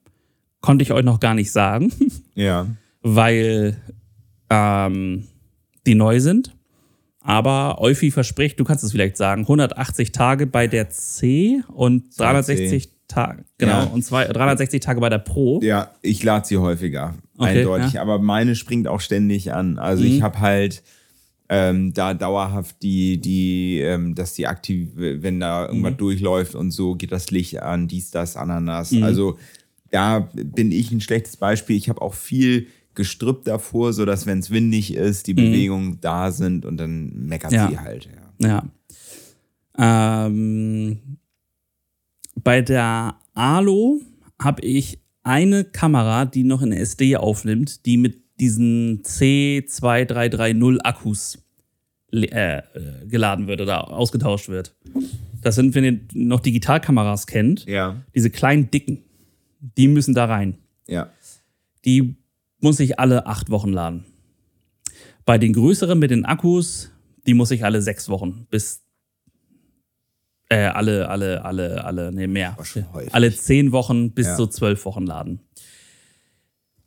Konnte ich euch noch gar nicht sagen, Ja. weil ähm, die neu sind. Aber Euphi verspricht, du kannst es vielleicht sagen, 180 Tage bei der C und 360 Tage, genau, Ja. und zwei, 360 Tage bei der Pro. Ja, ich lade sie häufiger. Okay, eindeutig. ja. Aber meine springt auch ständig an. Also ich Mhm. habe halt ähm, da dauerhaft die, die, ähm, dass die aktiv, wenn da irgendwas Mhm. durchläuft und so, geht das Licht an, dies, das, Ananas. Mhm. Also da bin ich ein schlechtes Beispiel. Ich habe auch viel Gestrüpp davor, sodass, wenn es windig ist, die Bewegungen da sind und dann meckert Mhm. Ja. sie halt. Ja. Ja. Ähm, bei der Alo habe ich eine Kamera, die noch in SD aufnimmt, die mit diesen C2330 Akkus äh, äh, geladen wird oder ausgetauscht wird. Das sind, wenn ihr noch Digitalkameras kennt, Ja, diese kleinen dicken, die müssen da rein. ja. Die muss ich alle acht Wochen laden. Bei den größeren mit den Akkus, die muss ich alle sechs Wochen bis äh, alle, alle, alle, alle, nee, mehr. Alle zehn Wochen bis Ja. zu zwölf Wochen laden.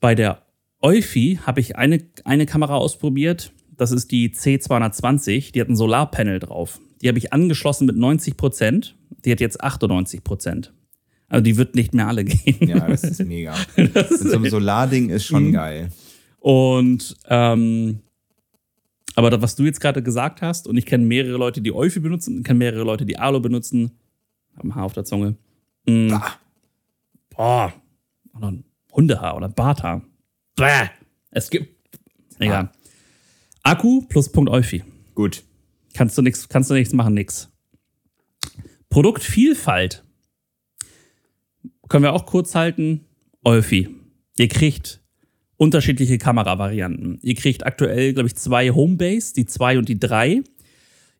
Bei der Eufy habe ich eine, eine Kamera ausprobiert. Das ist die C220. Die hat ein Solarpanel drauf. Die habe ich angeschlossen mit 90 Prozent. Die hat jetzt 98 Prozent. Also die wird nicht mehr alle gehen. Ja, das ist mega. Mit so einem Solarding ist schon Mhm. geil. Und ähm, aber das, was du jetzt gerade gesagt hast, und ich kenne mehrere Leute, die Eufy benutzen, ich kenne mehrere Leute, die Alo benutzen, haben ein Haar auf der Zunge. Mm. Ah. Boah. Oder ein Hundehaar oder ein Barthaar. Bäh. Es gibt. Egal. Akku plus Punkt Eufy. Gut. Kannst du nichts, kannst du nichts machen, nix. Produktvielfalt. Können wir auch kurz halten. Eufy. Ihr kriegt unterschiedliche Kameravarianten. Ihr kriegt aktuell, glaube ich, zwei Homebase, die 2 und die 3.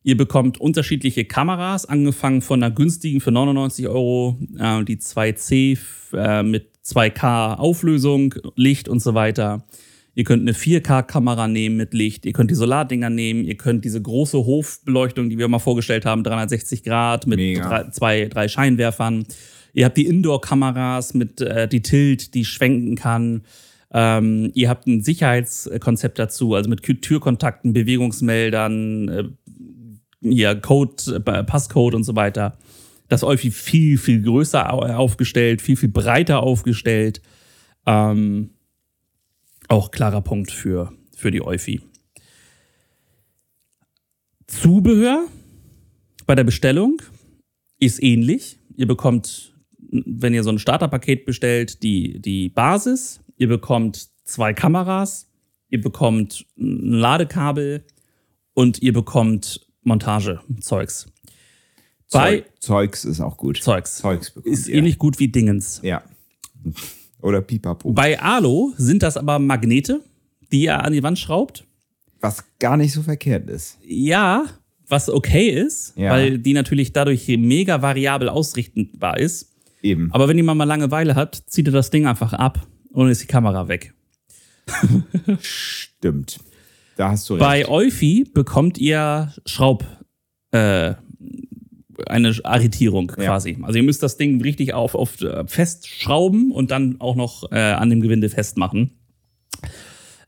Ihr bekommt unterschiedliche Kameras, angefangen von einer günstigen für 99 Euro, äh, die 2C äh, mit 2K Auflösung, Licht und so weiter. Ihr könnt eine 4K-Kamera nehmen mit Licht. Ihr könnt die Solardinger nehmen. Ihr könnt diese große Hofbeleuchtung, die wir mal vorgestellt haben, 360 Grad mit drei, zwei, drei Scheinwerfern. Ihr habt die Indoor-Kameras mit äh, die Tilt, die schwenken kann. Ähm, ihr habt ein Sicherheitskonzept dazu, also mit Türkontakten, Bewegungsmeldern, äh, hier Code, äh, Passcode und so weiter. Das Eufy viel, viel größer au- aufgestellt, viel, viel breiter aufgestellt. Ähm, auch klarer Punkt für, für die Eufy. Zubehör bei der Bestellung ist ähnlich. Ihr bekommt, wenn ihr so ein Starterpaket bestellt, die, die Basis. Ihr bekommt zwei Kameras. Ihr bekommt ein Ladekabel und ihr bekommt Montagezeugs. Bei Zeug, Zeugs ist auch gut. Zeugs. Zeugs bekommt Ist ihr. ähnlich gut wie Dingens. Ja. Oder Pipapo. Bei Alo sind das aber Magnete, die ihr an die Wand schraubt. Was gar nicht so verkehrt ist. Ja, was okay ist, Ja. weil die natürlich dadurch mega variabel ausrichtbar ist. Eben. Aber wenn jemand mal Langeweile hat, zieht er das Ding einfach ab und ist die Kamera weg. Stimmt. Da hast du recht. Bei Eufy bekommt ihr Schraub, äh, eine Arretierung Ja. quasi. Also ihr müsst das Ding richtig auf, auf äh, festschrauben und dann auch noch äh, an dem Gewinde festmachen.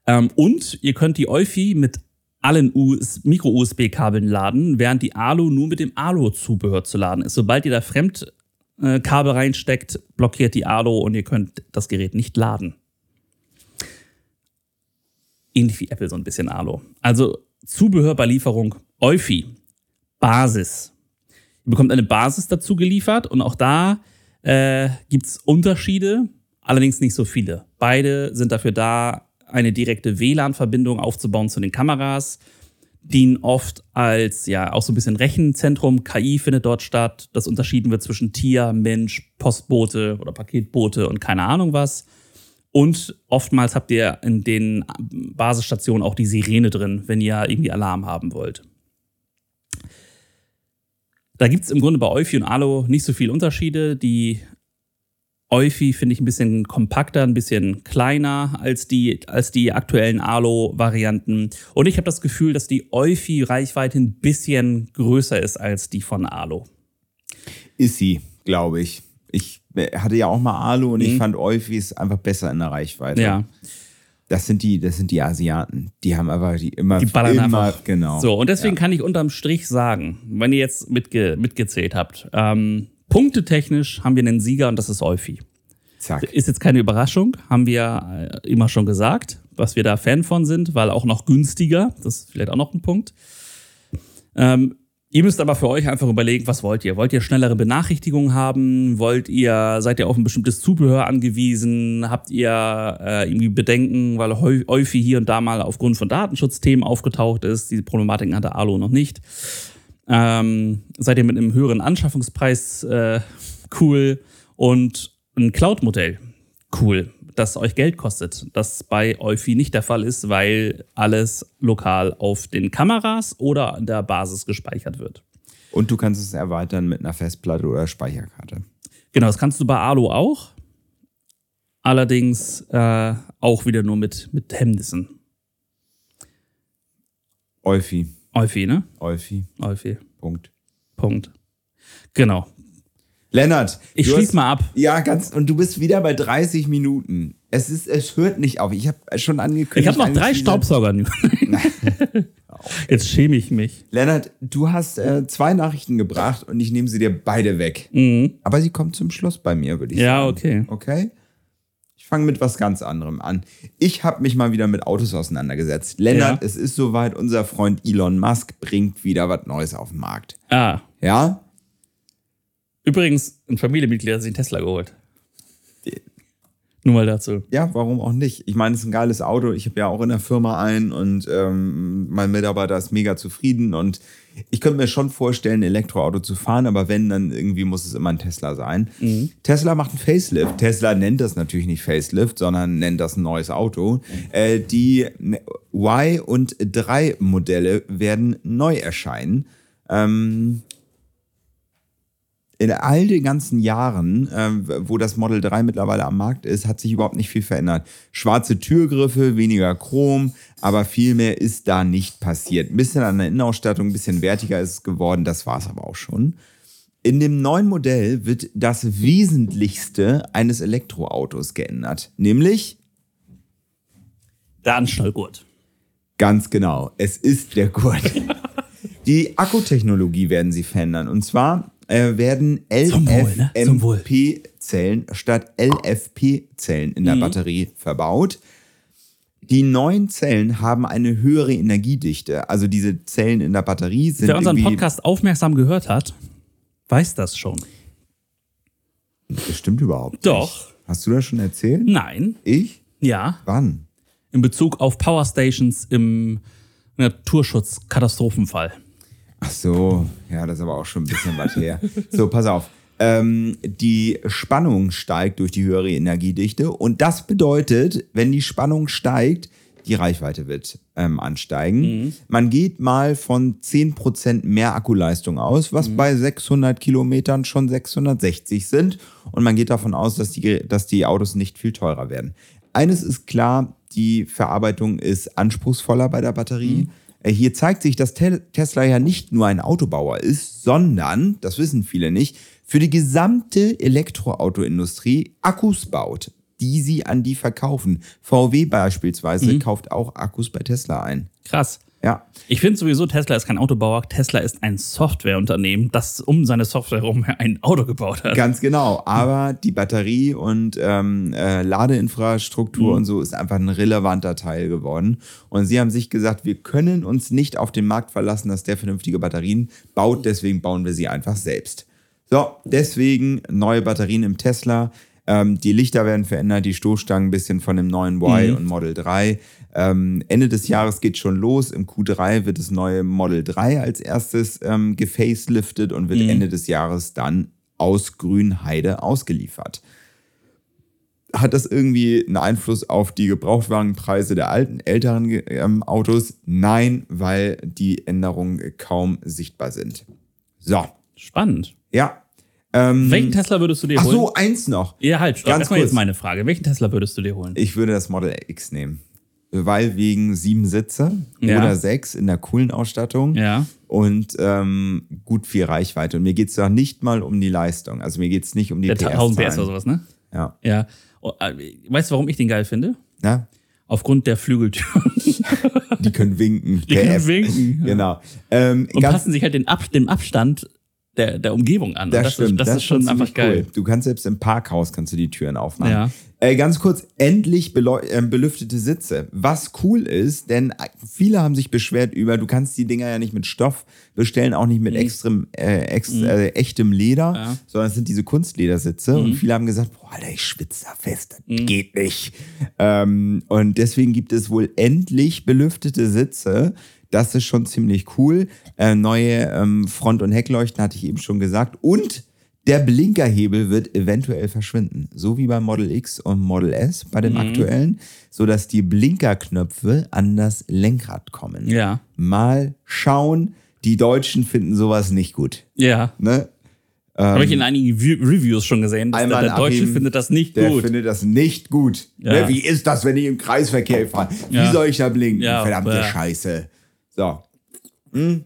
Ähm, und ihr könnt die Eufy mit allen US Micro-USB-Kabeln laden, während die Alu nur mit dem Alu-Zubehör zu laden ist. Sobald ihr da Fremdkabel äh, Kabel reinsteckt, blockiert die Alu und ihr könnt das Gerät nicht laden. Ähnlich wie Apple so ein bisschen Alu. Also Zubehör bei Lieferung Eufy. Basis. Ihr bekommt eine Basis dazu geliefert und auch da äh, gibt es Unterschiede, allerdings nicht so viele. Beide sind dafür da, eine direkte WLAN-Verbindung aufzubauen zu den Kameras, dienen oft als, ja, auch so ein bisschen Rechenzentrum. KI findet dort statt. Das unterschieden wird zwischen Tier, Mensch, Postbote oder Paketbote und keine Ahnung was. Und oftmals habt ihr in den Basisstationen auch die Sirene drin, wenn ihr irgendwie Alarm haben wollt. Da gibt es im Grunde bei Eufy und Alo nicht so viele Unterschiede. Die Eufy finde ich ein bisschen kompakter, ein bisschen kleiner als die, als die aktuellen Alo-Varianten. Und ich habe das Gefühl, dass die Eufy-Reichweite ein bisschen größer ist als die von Alo. Ist sie, glaube ich. Ich hatte ja auch mal Alu und ich Mhm. fand Eufy ist einfach besser in der Reichweite. Ja. Das sind die, das sind die Asiaten. Die haben aber die immer, Die ballern immer genau. So, und deswegen kann ich unterm Strich sagen, wenn ihr jetzt mitge mitgezählt habt, ähm, punktetechnisch haben wir einen Sieger und das ist Eufy. Zack. Ist jetzt keine Überraschung, haben wir äh, immer schon gesagt. was wir da Fan von sind, weil auch noch günstiger. Das ist vielleicht auch noch ein Punkt. Ähm, Ihr müsst aber für euch einfach überlegen, was wollt ihr? Wollt ihr schnellere Benachrichtigungen haben? Wollt ihr, seid ihr auf ein bestimmtes Zubehör angewiesen? Habt ihr äh, irgendwie Bedenken, weil häufig hier und da mal aufgrund von Datenschutzthemen aufgetaucht ist? Diese Problematiken hatte Alu noch nicht. Ähm, seid ihr mit einem höheren Anschaffungspreis äh, cool und ein Cloud-Modell cool? das euch Geld kostet. Das bei Eufy nicht der Fall ist, weil alles lokal auf den Kameras oder an der Basis gespeichert wird. Und du kannst es erweitern mit einer Festplatte oder Speicherkarte. Genau, das kannst du bei Alu auch. Allerdings äh, auch wieder nur mit, mit Hemmnissen. Eufy. Eufy, ne? Eufy. Eufy. Punkt. Punkt. Genau. Lennart. Ich schließ mal ab. Ja, ganz. Und du bist wieder bei 30 Minuten. Es ist, es hört nicht auf. Ich habe schon angekündigt. Ich habe noch drei Staubsauger. Jetzt schäme ich mich. Lennart, du hast äh, zwei Nachrichten gebracht und ich nehme sie dir beide weg. Mhm. Aber sie kommen zum Schluss bei mir, würde ich ja, sagen. okay. Okay? Ich fange mit was ganz anderem an. Ich habe mich mal wieder mit Autos auseinandergesetzt. Lennart, Ja. es ist soweit, unser Freund Elon Musk bringt wieder was Neues auf den Markt. Ah, Ja? übrigens, ein Familienmitglied hat sich einen Tesla geholt. Nur mal dazu. Ja, warum auch nicht? Ich meine, es ist ein geiles Auto. Ich habe ja auch in der Firma ein und ähm, mein Mitarbeiter ist mega zufrieden und ich könnte mir schon vorstellen, ein Elektroauto zu fahren, aber wenn, dann irgendwie muss es immer ein Tesla sein. Tesla macht ein Facelift. Tesla nennt das natürlich nicht Facelift, sondern nennt das ein neues Auto. Äh, die Y- und 3-Modelle werden neu erscheinen. Ähm, in all den ganzen Jahren, ähm, wo das Model 3 mittlerweile am Markt ist, hat sich überhaupt nicht viel verändert. Schwarze Türgriffe, weniger Chrom, aber viel mehr ist da nicht passiert. Ein bisschen an der Innenausstattung, ein bisschen wertiger ist es geworden, das war es aber auch schon. In dem neuen Modell wird das Wesentlichste eines Elektroautos geändert, nämlich Der Anschnallgurt. Ganz genau. Es ist der Gurt. Die Akkutechnologie werden sie verändern. Und zwar äh, werden Wohl, ne? Statt LFP-Zellen in der Mhm. Batterie verbaut. Die neuen Zellen haben eine höhere Energiedichte. Also diese Zellen in der Batterie sind Wer unseren. Podcast aufmerksam gehört hat, weiß das schon. Das stimmt überhaupt nicht. Doch. Hast du das schon erzählt? Nein. Ich? Ja. Wann? In Bezug auf Powerstations im Naturschutz-Katastrophenfall. Ach so, ja, das ist aber auch schon ein bisschen was her. So, pass auf. Ähm, die Spannung steigt durch die höhere Energiedichte und das bedeutet, wenn die Spannung steigt, die Reichweite wird ähm, ansteigen. Man geht mal von 10% mehr Akkuleistung aus, was bei 600 Kilometern schon 660 sind. Und man geht davon aus, dass die, dass die Autos nicht viel teurer werden. Eines ist klar, die Verarbeitung ist anspruchsvoller bei der Batterie. Äh, Hier zeigt sich, dass Te Tesla ja nicht nur ein Autobauer ist, sondern, das wissen viele nicht, für die gesamte Elektroautoindustrie Akkus baut, die sie an die verkaufen. VW beispielsweise kauft auch Akkus bei Tesla ein. Krass. Ja, Ich finde sowieso, Tesla ist kein Autobauer. Tesla ist ein Softwareunternehmen, das um seine Software herum ein Auto gebaut hat. ganz genau. Aber die Batterie und ähm, äh, Ladeinfrastruktur Mhm. und so ist einfach ein relevanter Teil geworden. Und sie haben sich gesagt, wir können uns nicht auf den Markt verlassen, dass der vernünftige Batterien baut. Deswegen bauen wir sie einfach selbst. So, deswegen neue Batterien im Tesla. Ähm, die Lichter werden verändert, die Stoßstangen ein bisschen von dem neuen Y Mhm. und Model 3. Ähm, Ende des Jahres geht schon los. Im Q3 wird das neue Model 3 als erstes ähm, gefaceliftet und wird Ende des Jahres dann aus Grünheide ausgeliefert. Hat das irgendwie einen Einfluss auf die Gebrauchtwagenpreise der alten, älteren ähm, Autos? Nein, weil die Änderungen kaum sichtbar sind. So, Spannend. ja. Ähm, Welchen Tesla würdest du dir ach holen? so, eins noch. Ja, halt, stopp. Ganz kurz. jetzt meine Frage. Welchen Tesla würdest du dir holen? Ich würde das Model X nehmen. Weil wegen sieben Sitze Ja. oder sechs in der coolen Ausstattung Ja. und ähm, gut viel Reichweite. Und mir geht es da nicht mal um die Leistung. Also mir geht es nicht um die Der PS. 1000 PS oder sowas, ne? Ja. Ja. Oh, äh, weißt du, warum ich den geil finde? Na? Aufgrund der Flügeltür. Die können winken. Die Per können winken. Genau. Ähm, Und passen sich halt den Ab dem Abstand der, der Umgebung an. Das, das stimmt. Ist, das, ist schon einfach geil. Du kannst selbst im Parkhaus kannst du die Türen aufmachen. Ja. Äh, ganz kurz, endlich äh, belüftete Sitze. Was cool ist, denn viele haben sich beschwert über, du kannst die Dinger ja nicht mit Stoff bestellen, auch nicht mit extrem, äh, ex, äh, echtem Leder, Mhm. Ja. Mhm. sondern es sind diese Kunstledersitze. Und viele haben gesagt, boah, Alter, ich schwitze da fest, das geht nicht. Ähm, und deswegen gibt es wohl endlich belüftete Sitze. Das ist schon ziemlich cool. Äh, neue ähm, Front- und Heckleuchten hatte ich eben schon gesagt. Und der Blinkerhebel wird eventuell verschwinden. So wie beim Model X und Model S bei dem aktuellen, sodass die Blinkerknöpfe an das Lenkrad kommen. Ja. Mal schauen. Die Deutschen finden sowas nicht gut. Ja. Ne? Habe ich in einigen View- Reviews schon gesehen. Dass der, der Deutsche findet das nicht Der gut. findet das nicht gut. Ja. Ne, wie ist das, wenn ich im Kreisverkehr fahre? Wie Ja. soll ich da blinken? Ja, Verdammte. Scheiße. So. Hm.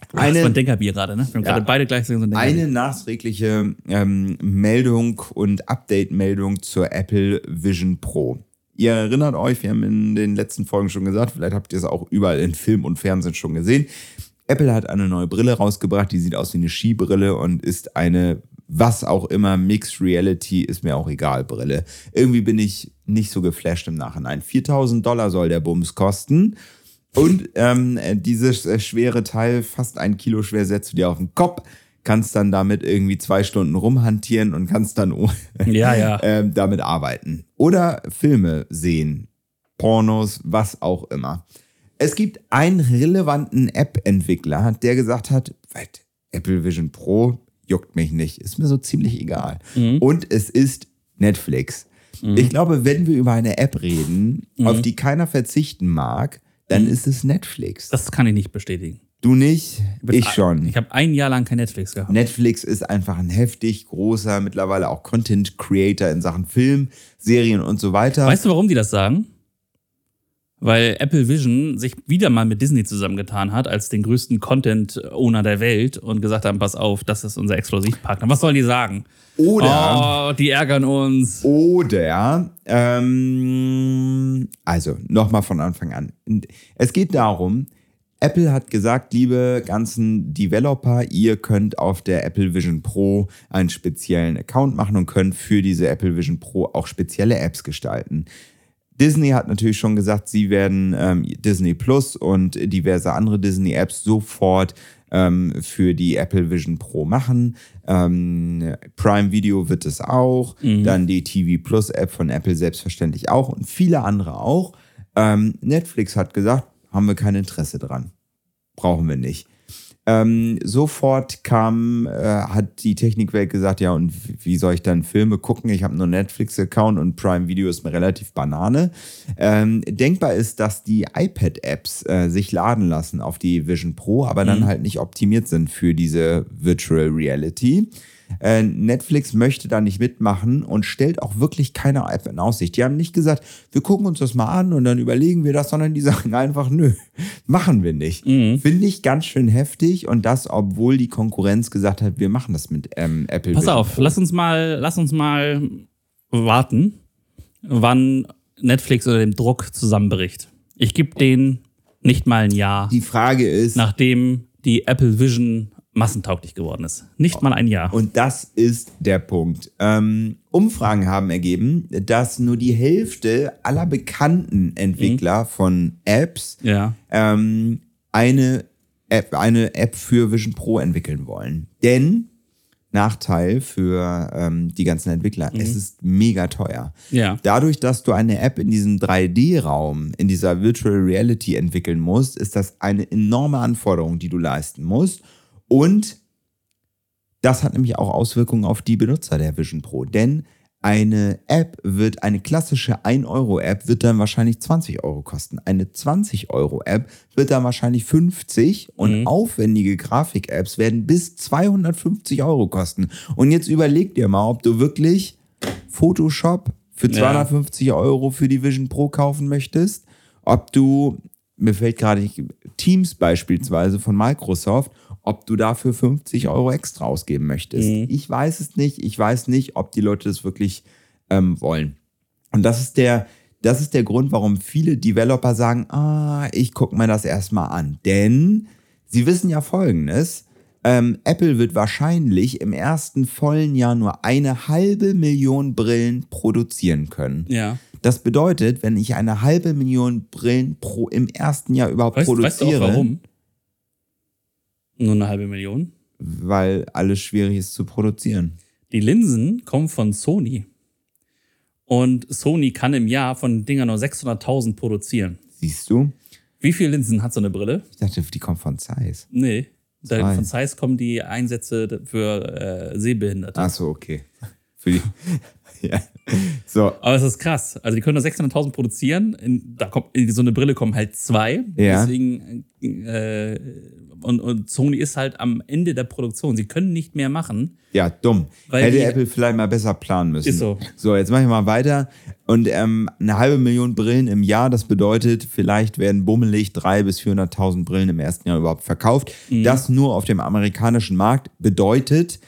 das war ein Eine, Denkerbier gerade, ne? Wir haben Ja. gerade beide gleich so ein eine nachträgliche ähm, Meldung und Update-Meldung zur Apple Vision Pro. Ihr erinnert euch, wir haben in den letzten Folgen schon gesagt, vielleicht habt ihr es auch überall in Film und Fernsehen schon gesehen. Apple hat eine neue Brille rausgebracht, die sieht aus wie eine Skibrille und ist eine, was auch immer, Mixed Reality, ist mir auch egal, Brille. Irgendwie bin ich nicht so geflasht im Nachhinein. 4000 Dollar soll der Bums kosten. Und ähm, dieses äh, schwere Teil, fast ein Kilo schwer, setzt du dir auf den Kopf, kannst dann damit irgendwie zwei Stunden rumhantieren und kannst dann Ja, ja. ähm, damit arbeiten. Oder Filme sehen, Pornos, was auch immer. Es gibt einen relevanten App-Entwickler, der gesagt hat, "Wait, Apple Vision Pro juckt mich nicht, ist mir so ziemlich egal. Und es ist Netflix. Ich glaube, wenn wir über eine App reden, auf die keiner verzichten mag, dann ist es Netflix. Das kann ich nicht bestätigen. Du nicht, ich schon. Ich habe ein Jahr lang kein Netflix gehabt. Netflix ist einfach ein heftig großer, mittlerweile auch Content Creator in Sachen Film, Serien und so weiter. Weißt du, warum die das sagen? Weil Apple Vision sich wieder mal mit Disney zusammengetan hat, als den größten Content-Owner der Welt und gesagt haben, pass auf, das ist unser Exklusivpartner. Was sollen die sagen? Oder, Oh, die ärgern uns. oder, ähm, also nochmal von Anfang an. Es geht darum, Apple hat gesagt, liebe ganzen Developer, ihr könnt auf der Apple Vision Pro einen speziellen Account machen und könnt für diese Apple Vision Pro auch spezielle Apps gestalten. Disney hat natürlich schon gesagt, sie werden ähm, Disney Plus und diverse andere Disney-Apps sofort ähm, für die Apple Vision Pro machen. Ähm, Prime Video wird es auch, dann die TV Plus App von Apple selbstverständlich auch und viele andere auch. Ähm, Netflix hat gesagt, haben wir kein Interesse dran. Brauchen wir nicht. Ähm, sofort kam, äh, hat die Technikwelt gesagt, ja, und wie soll ich dann Filme gucken? Ich habe nur Netflix-Account und Prime Video ist mir relativ Banane. Ähm, denkbar ist, dass die iPad-Apps äh, sich laden lassen auf die Vision Pro, aber dann halt nicht optimiert sind für diese Virtual Reality. Äh, Netflix möchte da nicht mitmachen und stellt auch wirklich keine App in Aussicht. Die haben nicht gesagt, wir gucken uns das mal an und dann überlegen wir das, sondern die sagen einfach, nö, machen wir nicht. Finde ich ganz schön heftig und das, obwohl die Konkurrenz gesagt hat, wir machen das mit ähm, Apple. Pass Vision auf, Pro. lass uns mal, lass uns mal warten, wann Netflix unter dem Druck zusammenbricht. Ich gebe denen nicht mal ein Jahr, Die Frage ist, nachdem die Apple Vision massentauglich geworden ist. Nicht mal ein Jahr. Und das ist der Punkt. Ähm, Umfragen haben ergeben, dass nur die Hälfte aller bekannten Entwickler von Apps Ja. ähm, eine, App, eine App für Vision Pro entwickeln wollen. Denn Nachteil für ähm, die ganzen Entwickler, es ist mega teuer. Ja. Dadurch, dass du eine App in diesem 3D-Raum, in dieser Virtual Reality entwickeln musst, ist das eine enorme Anforderung, die du leisten musst. Und das hat nämlich auch Auswirkungen auf die Benutzer der Vision Pro. Denn eine App wird, eine klassische 1-Euro-App wird dann wahrscheinlich 20 Euro kosten. Eine 20-Euro-App wird dann wahrscheinlich 50 und aufwendige Grafik-Apps werden bis 250 Euro kosten. Und jetzt überleg dir mal, ob du wirklich Photoshop für Ja. 250 Euro für die Vision Pro kaufen möchtest, ob du, mir fällt gerade Teams beispielsweise von Microsoft, ob du dafür 50 Euro extra ausgeben möchtest. Ich weiß es nicht. Ich weiß nicht, ob die Leute das wirklich ähm, wollen. Und das ist der, das ist der Grund, warum viele Developer sagen, ah, ich gucke mir das erstmal an. Denn sie wissen ja folgendes, Ähm, Apple wird wahrscheinlich im ersten vollen Jahr nur eine halbe Million Brillen produzieren können. Ja. Das bedeutet, wenn ich eine halbe Million Brillen pro im ersten Jahr überhaupt Weißt, weißt du produziere, auch warum? Nur eine halbe Million. weil alles schwierig ist zu produzieren. Die Linsen kommen von Sony. Und Sony kann im Jahr von Dingern nur 600.000 produzieren. Siehst du? Wie viele Linsen hat so eine Brille? Ich dachte, die kommt von Zeiss. Nee. Zwei. von Zeiss kommen die Einsätze für äh, Sehbehinderte. Ach so, okay. Für die. ja. So, Aber es ist krass. Also die können nur 600.000 produzieren. In, da kommt, in so eine Brille kommen halt zwei. Ja. Deswegen äh, und, und Sony ist halt am Ende der Produktion. Sie können nicht mehr machen. ja, dumm. Hätte die- Apple vielleicht mal besser planen müssen. Ist so. So, jetzt mache ich mal weiter. Und ähm, eine halbe Million Brillen im Jahr, das bedeutet, vielleicht werden bummelig 300.000 bis 400.000 Brillen im ersten Jahr überhaupt verkauft. Mhm. Das nur auf dem amerikanischen Markt bedeutet,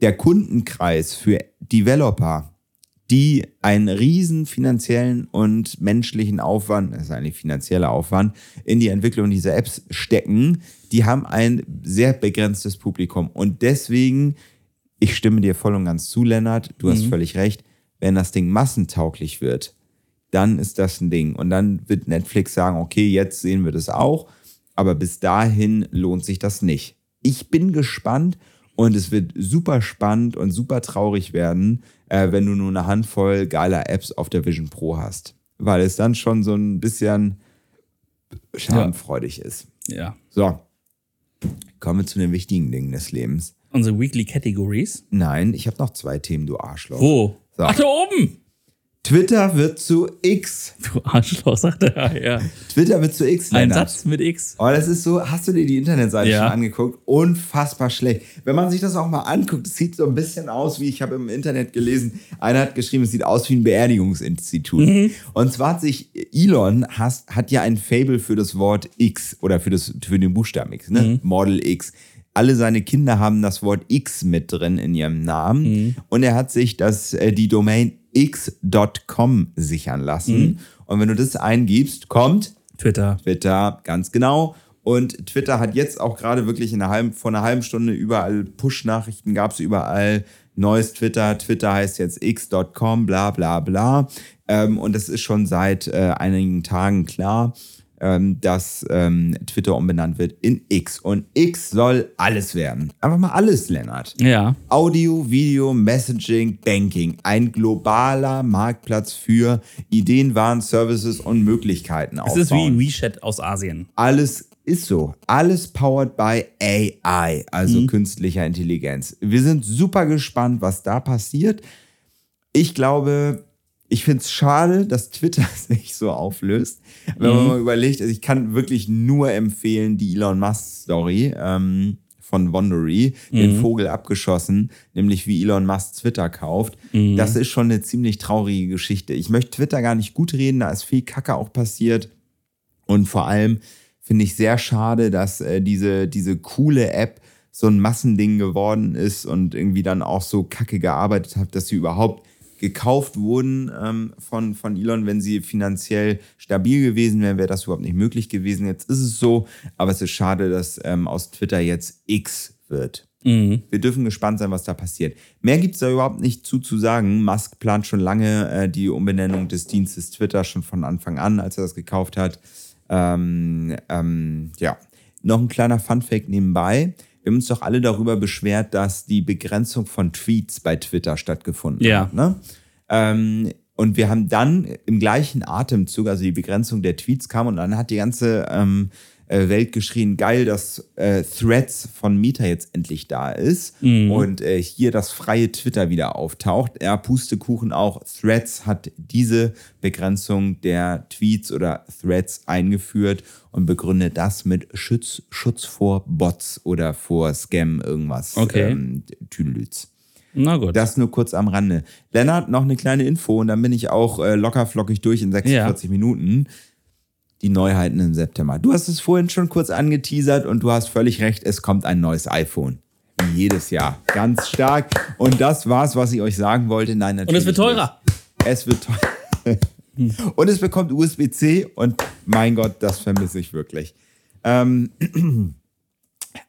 der Kundenkreis für Developer, die einen riesen finanziellen und menschlichen Aufwand, das ist eigentlich finanzieller Aufwand, in die Entwicklung dieser Apps stecken, die haben ein sehr begrenztes Publikum. Und deswegen, ich stimme dir voll und ganz zu, Lennart, du hast völlig recht, wenn das Ding massentauglich wird, dann ist das ein Ding. Und dann wird Netflix sagen, okay, jetzt sehen wir das auch, aber bis dahin lohnt sich das nicht. Ich bin gespannt und es wird super spannend und super traurig werden, äh, wenn du nur eine Handvoll geiler Apps auf der Vision Pro hast. Weil es dann schon so ein bisschen schadenfreudig ist. Ja. So, kommen wir zu den wichtigen Dingen des Lebens. Unsere Weekly Categories. Nein, ich habe noch zwei Themen, du Arschloch. Wo? So. Ach, da oben! Twitter wird zu X. Du Arschloch, sagt er. Ja. Twitter wird zu X, Ein Lennart. Satz mit X. Oh, das ist so, hast du dir die Internetseite Ja. schon angeguckt? Unfassbar schlecht. Wenn man sich das auch mal anguckt, es sieht so ein bisschen aus, wie ich habe im Internet gelesen, einer hat geschrieben, es sieht aus wie ein Beerdigungsinstitut. Mhm. Und zwar hat sich Elon has, hat ja ein Fable für das Wort X oder für, das, für den Buchstaben X, ne? Mhm. Model X. Alle seine Kinder haben das Wort X mit drin in ihrem Namen. Mhm. Und er hat sich das, äh, die Domain x.com sichern lassen. Mhm. Und wenn du das eingibst, kommt Twitter. Twitter, ganz genau. Und Twitter hat jetzt auch gerade wirklich in einer halben, vor einer halben Stunde überall Push-Nachrichten, gab es überall neues Twitter. Twitter heißt jetzt x.com, bla bla bla. Ähm, und es ist schon seit äh, einigen Tagen klar, ähm, dass ähm, Twitter umbenannt wird in X. Und X soll alles werden. Einfach mal alles, Lennart. Ja. Audio, Video, Messaging, Banking. Ein globaler Marktplatz für Ideen, Waren, Services und Möglichkeiten Es ist wie WeChat aus Asien. Alles ist so. Alles powered by AI, also künstlicher Intelligenz. Wir sind super gespannt, was da passiert. Ich glaube, ich finde es schade, dass Twitter sich so auflöst. Wenn man mal überlegt, also ich kann wirklich nur empfehlen, die Elon Musk-Story ähm, von Wondery, den Vogel abgeschossen, nämlich wie Elon Musk Twitter kauft. Das ist schon eine ziemlich traurige Geschichte. Ich möchte Twitter gar nicht gut reden, da ist viel Kacke auch passiert. Und vor allem finde ich sehr schade, dass äh, diese, diese coole App so ein Massending geworden ist und irgendwie dann auch so kacke gearbeitet hat, dass sie überhaupt gekauft wurden ähm, von, von Elon. Wenn sie finanziell stabil gewesen wären, wäre das überhaupt nicht möglich gewesen. Jetzt ist es so, aber es ist schade, dass ähm, aus Twitter jetzt X wird. Wir dürfen gespannt sein, was da passiert. Mehr gibt es da überhaupt nicht zu zu sagen. Musk plant schon lange äh, die Umbenennung des Dienstes Twitter schon von Anfang an, als er das gekauft hat. Ähm, ähm, ja, noch ein kleiner Funfact nebenbei. Wir haben uns doch alle darüber beschwert, dass die Begrenzung von Tweets bei Twitter stattgefunden Ja. hat. Ne? Ähm, und wir haben dann im gleichen Atemzug, also die Begrenzung der Tweets kam und dann hat die ganze ähm, äh, Welt geschrien, geil, dass äh, Threads von Meta jetzt endlich da ist und äh, hier das freie Twitter wieder auftaucht. Ja, Pustekuchen auch. Threads hat diese Begrenzung der Tweets oder Threads eingeführt und begründet das mit Schutz, Schutz vor Bots oder vor Scam, irgendwas. Okay. Ähm, Tüdelüts. Na gut. Das nur kurz am Rande. Lennart, noch eine kleine Info und dann bin ich auch äh, locker flockig durch in 46 Minuten. Die Neuheiten im September. Du hast es vorhin schon kurz angeteasert und du hast völlig recht, es kommt ein neues iPhone. Wie jedes Jahr. Ganz stark. Und das war's, was ich euch sagen wollte. Nein, natürlich. Und es wird teurer. Nicht. Es wird teurer. und es bekommt USB-C und mein Gott, das vermisse ich wirklich. Ähm,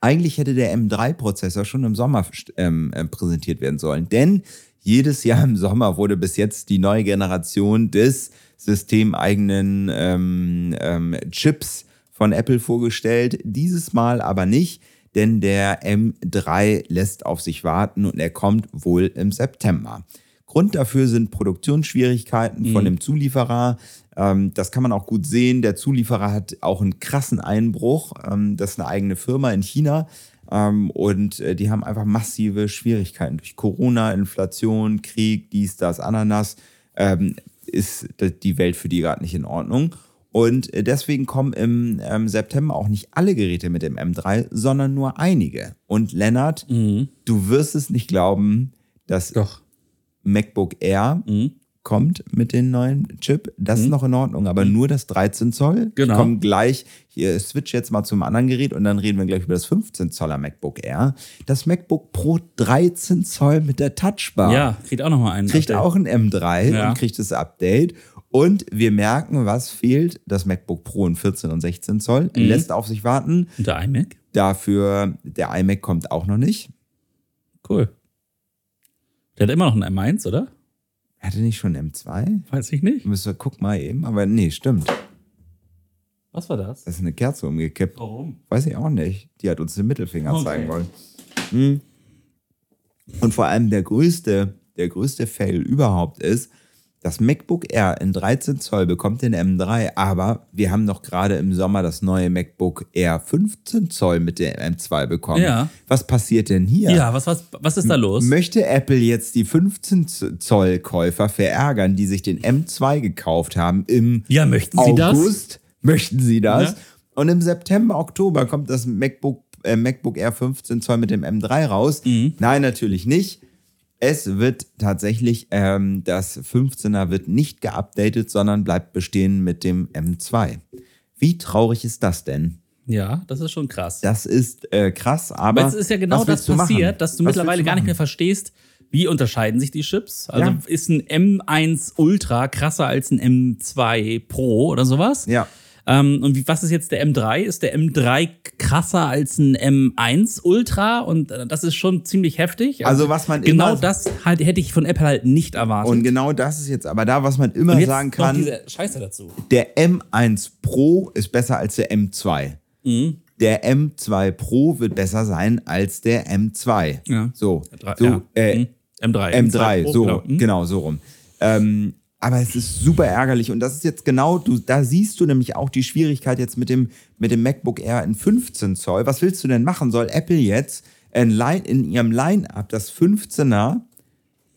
Eigentlich hätte der M3-Prozessor schon im Sommer ähm, äh, präsentiert werden sollen, denn jedes Jahr im Sommer wurde bis jetzt die neue Generation des systemeigenen ähm, ähm, Chips von Apple vorgestellt. Dieses Mal aber nicht, denn der M3 lässt auf sich warten und er kommt wohl im September. Grund dafür sind Produktionsschwierigkeiten mhm. von dem Zulieferer. Ähm, das kann man auch gut sehen. Der Zulieferer hat auch einen krassen Einbruch. Ähm, das ist eine eigene Firma in China. Ähm, und äh, die haben einfach massive Schwierigkeiten durch Corona, Inflation, Krieg, dies, das, Ananas. Ähm, ist die Welt für die gerade nicht in Ordnung. Und äh, deswegen kommen im ähm, September auch nicht alle Geräte mit dem M3, sondern nur einige. Und Lennart, mhm. du wirst es nicht glauben, dass Doch. MacBook Air mhm kommt mit dem neuen Chip. Das mhm. ist noch in Ordnung, aber mhm. nur das 13 Zoll. Genau. Ich komme gleich, hier switch jetzt mal zum anderen Gerät und dann reden wir gleich über das 15 Zoller MacBook Air. Das MacBook Pro 13 Zoll mit der Touchbar. Ja, kriegt auch nochmal einen. Kriegt Update. auch ein M3 ja. und kriegt das Update. Und wir merken, was fehlt. Das MacBook Pro in 14 und 16 Zoll mhm. lässt auf sich warten. Und der iMac? Dafür, der iMac kommt auch noch nicht. Cool. Der hat immer noch ein M1, oder? Hatte nicht schon M2? Weiß ich nicht. Müsste, guck mal eben, aber nee, stimmt. Was war das? Das ist eine Kerze umgekippt. Warum? Weiß ich auch nicht. Die hat uns den Mittelfinger okay. zeigen wollen. Hm. Und vor allem der größte, der größte Fail überhaupt ist, das MacBook Air in 13 Zoll bekommt den M3, aber wir haben noch gerade im Sommer das neue MacBook Air 15 Zoll mit dem M2 bekommen. Ja. Was passiert denn hier? Ja, was, was, was ist da los? Möchte Apple jetzt die 15 Zoll Käufer verärgern, die sich den M2 gekauft haben im ja, möchten Sie August? Das? Möchten Sie das? Ja. Und im September, Oktober kommt das MacBook, äh, MacBook Air 15 Zoll mit dem M3 raus. Mhm. Nein, natürlich nicht. Es wird tatsächlich, ähm, das 15er wird nicht geupdatet, sondern bleibt bestehen mit dem M2. Wie traurig ist das denn? Ja, das ist schon krass. Das ist äh, krass, aber. aber es ist ja genau das passiert, dass du was mittlerweile gar nicht mehr verstehst, wie unterscheiden sich die Chips? Also ja. ist ein M1 Ultra krasser als ein M2 Pro oder sowas? Ja. Ähm, und wie, was ist jetzt der M3? Ist der M3 krasser als ein M1 Ultra? Und äh, das ist schon ziemlich heftig. Also, also was man genau immer das halt hätte ich von Apple halt nicht erwartet. Und genau das ist jetzt aber da, was man immer sagen kann. Diese Scheiße dazu. Der M1 Pro ist besser als der M2. Mhm. Der M2 Pro wird besser sein als der M2. Ja. So, so ja. Äh, mhm. M3. M3, Pro, so, genau. Mhm. genau, so rum. Ähm, aber es ist super ärgerlich und das ist jetzt genau, du, da siehst du nämlich auch die Schwierigkeit jetzt mit dem, mit dem MacBook Air in 15 Zoll. Was willst du denn machen? Soll Apple jetzt in, Line, in ihrem Line-Up das 15er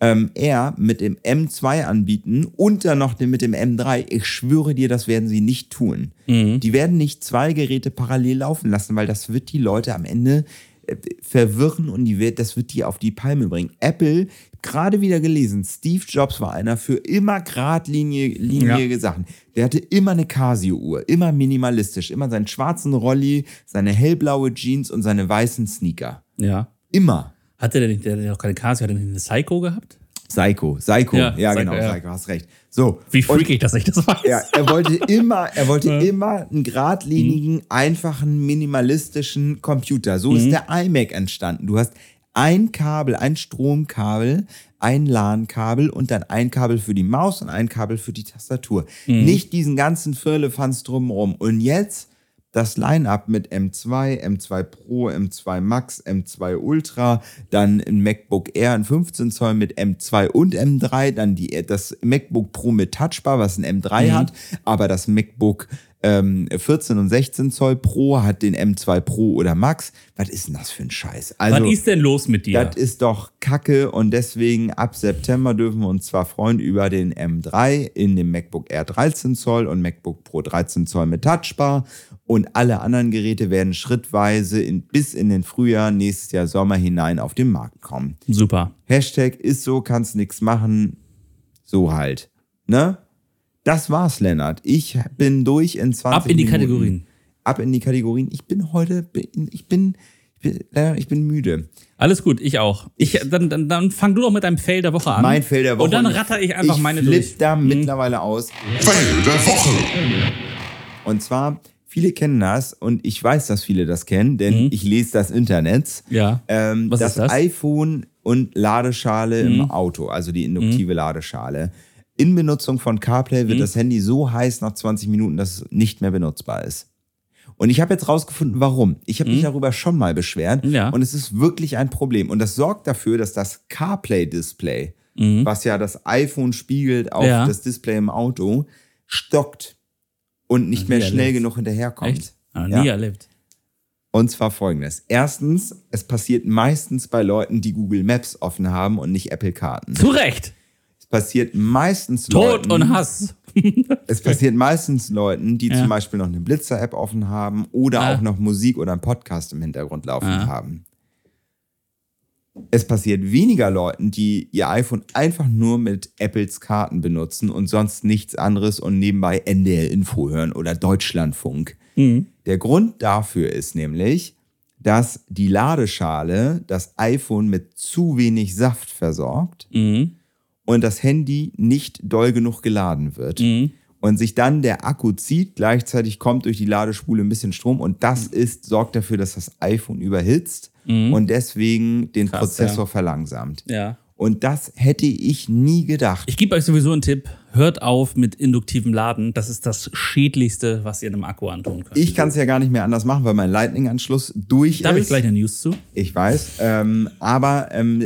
ähm, Air mit dem M2 anbieten und dann noch den mit dem M3? Ich schwöre dir, das werden sie nicht tun. Mhm. Die werden nicht zwei Geräte parallel laufen lassen, weil das wird die Leute am Ende äh, verwirren und die wird, das wird die auf die Palme bringen. Apple gerade wieder gelesen, Steve Jobs war einer für immer geradlinige ja. Sachen. Der hatte immer eine Casio-Uhr, immer minimalistisch, immer seinen schwarzen Rolli, seine hellblaue Jeans und seine weißen Sneaker. Ja. Immer. Hatte der, der, der noch keine Casio, hat er eine Psycho gehabt? Psycho, Psycho, ja, ja Psycho, genau, ja. Psycho, hast recht. So. Wie freakig, dass ich das weiß. Ja, er wollte immer, er wollte ja. immer einen geradlinigen, mhm. einfachen, minimalistischen Computer. So mhm. ist der iMac entstanden. Du hast ein Kabel, ein Stromkabel, ein LAN-Kabel und dann ein Kabel für die Maus und ein Kabel für die Tastatur. Mhm. Nicht diesen ganzen Firlefanz drumherum. Und jetzt das Line-up mit M2, M2 Pro, M2 Max, M2 Ultra, dann ein MacBook Air ein 15 Zoll mit M2 und M3, dann die, das MacBook Pro mit Touchbar, was ein M3 mhm. hat, aber das MacBook ähm, 14 und 16 Zoll Pro, hat den M2 Pro oder Max. Was ist denn das für ein Scheiß? Also, Was ist denn los mit dir? Das ist doch Kacke und deswegen ab September dürfen wir uns zwar freuen über den M3 in dem MacBook Air 13 Zoll und MacBook Pro 13 Zoll mit Touchbar und alle anderen Geräte werden schrittweise in, bis in den Frühjahr, nächstes Jahr Sommer hinein auf den Markt kommen. Super. Hashtag ist so, kannst nichts machen. So halt. Ne? Das war's, Lennart. Ich bin durch in 20 Ab in die Minuten. Kategorien. Ab in die Kategorien. Ich bin heute, ich bin, ich bin, ich bin müde. Alles gut, ich auch. Ich, dann, dann, dann fang du doch mit deinem Fail der Woche an. Mein Fail der Woche. Und dann ratter ich einfach ich meine durch. da mhm. mittlerweile aus. Fail der Woche. Und zwar viele kennen das und ich weiß, dass viele das kennen, denn Mhm. ich lese das Internet. Ja. Ähm, Was das, ist das? iPhone und Ladeschale Mhm. im Auto, also die induktive Ladeschale. In Benutzung von CarPlay Mhm. wird das Handy so heiß nach 20 Minuten, dass es nicht mehr benutzbar ist. Und ich habe jetzt rausgefunden, warum. Ich habe mich darüber schon mal beschwert Mhm. Ja. und es ist wirklich ein Problem. Und das sorgt dafür, dass das CarPlay-Display, was ja das iPhone spiegelt auf Mhm. Ja. das Display im Auto, stockt und nicht Noch mehr schnell erlebt. genug hinterherkommt. Echt? Ah, Ja. nie erlebt. Und zwar folgendes. Erstens, es passiert meistens bei Leuten, die Google Maps offen haben und nicht Apple Karten. Zu Recht. Es passiert meistens Tod Leuten, und Hass. es passiert meistens Leuten, die Ja. zum Beispiel noch eine Blitzer-App offen haben oder Ah. auch noch Musik oder einen Podcast im Hintergrund laufen Ah. haben. Es passiert weniger Leuten, die ihr iPhone einfach nur mit Apples Karten benutzen und sonst nichts anderes und nebenbei NDR Info hören oder Deutschlandfunk. Mhm. Der Grund dafür ist nämlich, dass die Ladeschale das iPhone mit zu wenig Saft versorgt Mhm. Und das Handy nicht doll genug geladen wird. Mhm. Und sich dann der Akku zieht, gleichzeitig kommt durch die Ladespule ein bisschen Strom und das ist, sorgt dafür, dass das iPhone überhitzt und deswegen den Mhm. Krass, Prozessor ja. verlangsamt. Ja. Und das hätte ich nie gedacht. Ich gebe euch sowieso einen Tipp. Hört auf mit induktivem Laden. Das ist das Schädlichste, was ihr einem Akku antun könnt. Ich kann es ja gar nicht mehr anders machen, weil mein Lightning-Anschluss durch da habe ist. ich gleich eine News zu. Ich weiß. Ähm, aber ähm,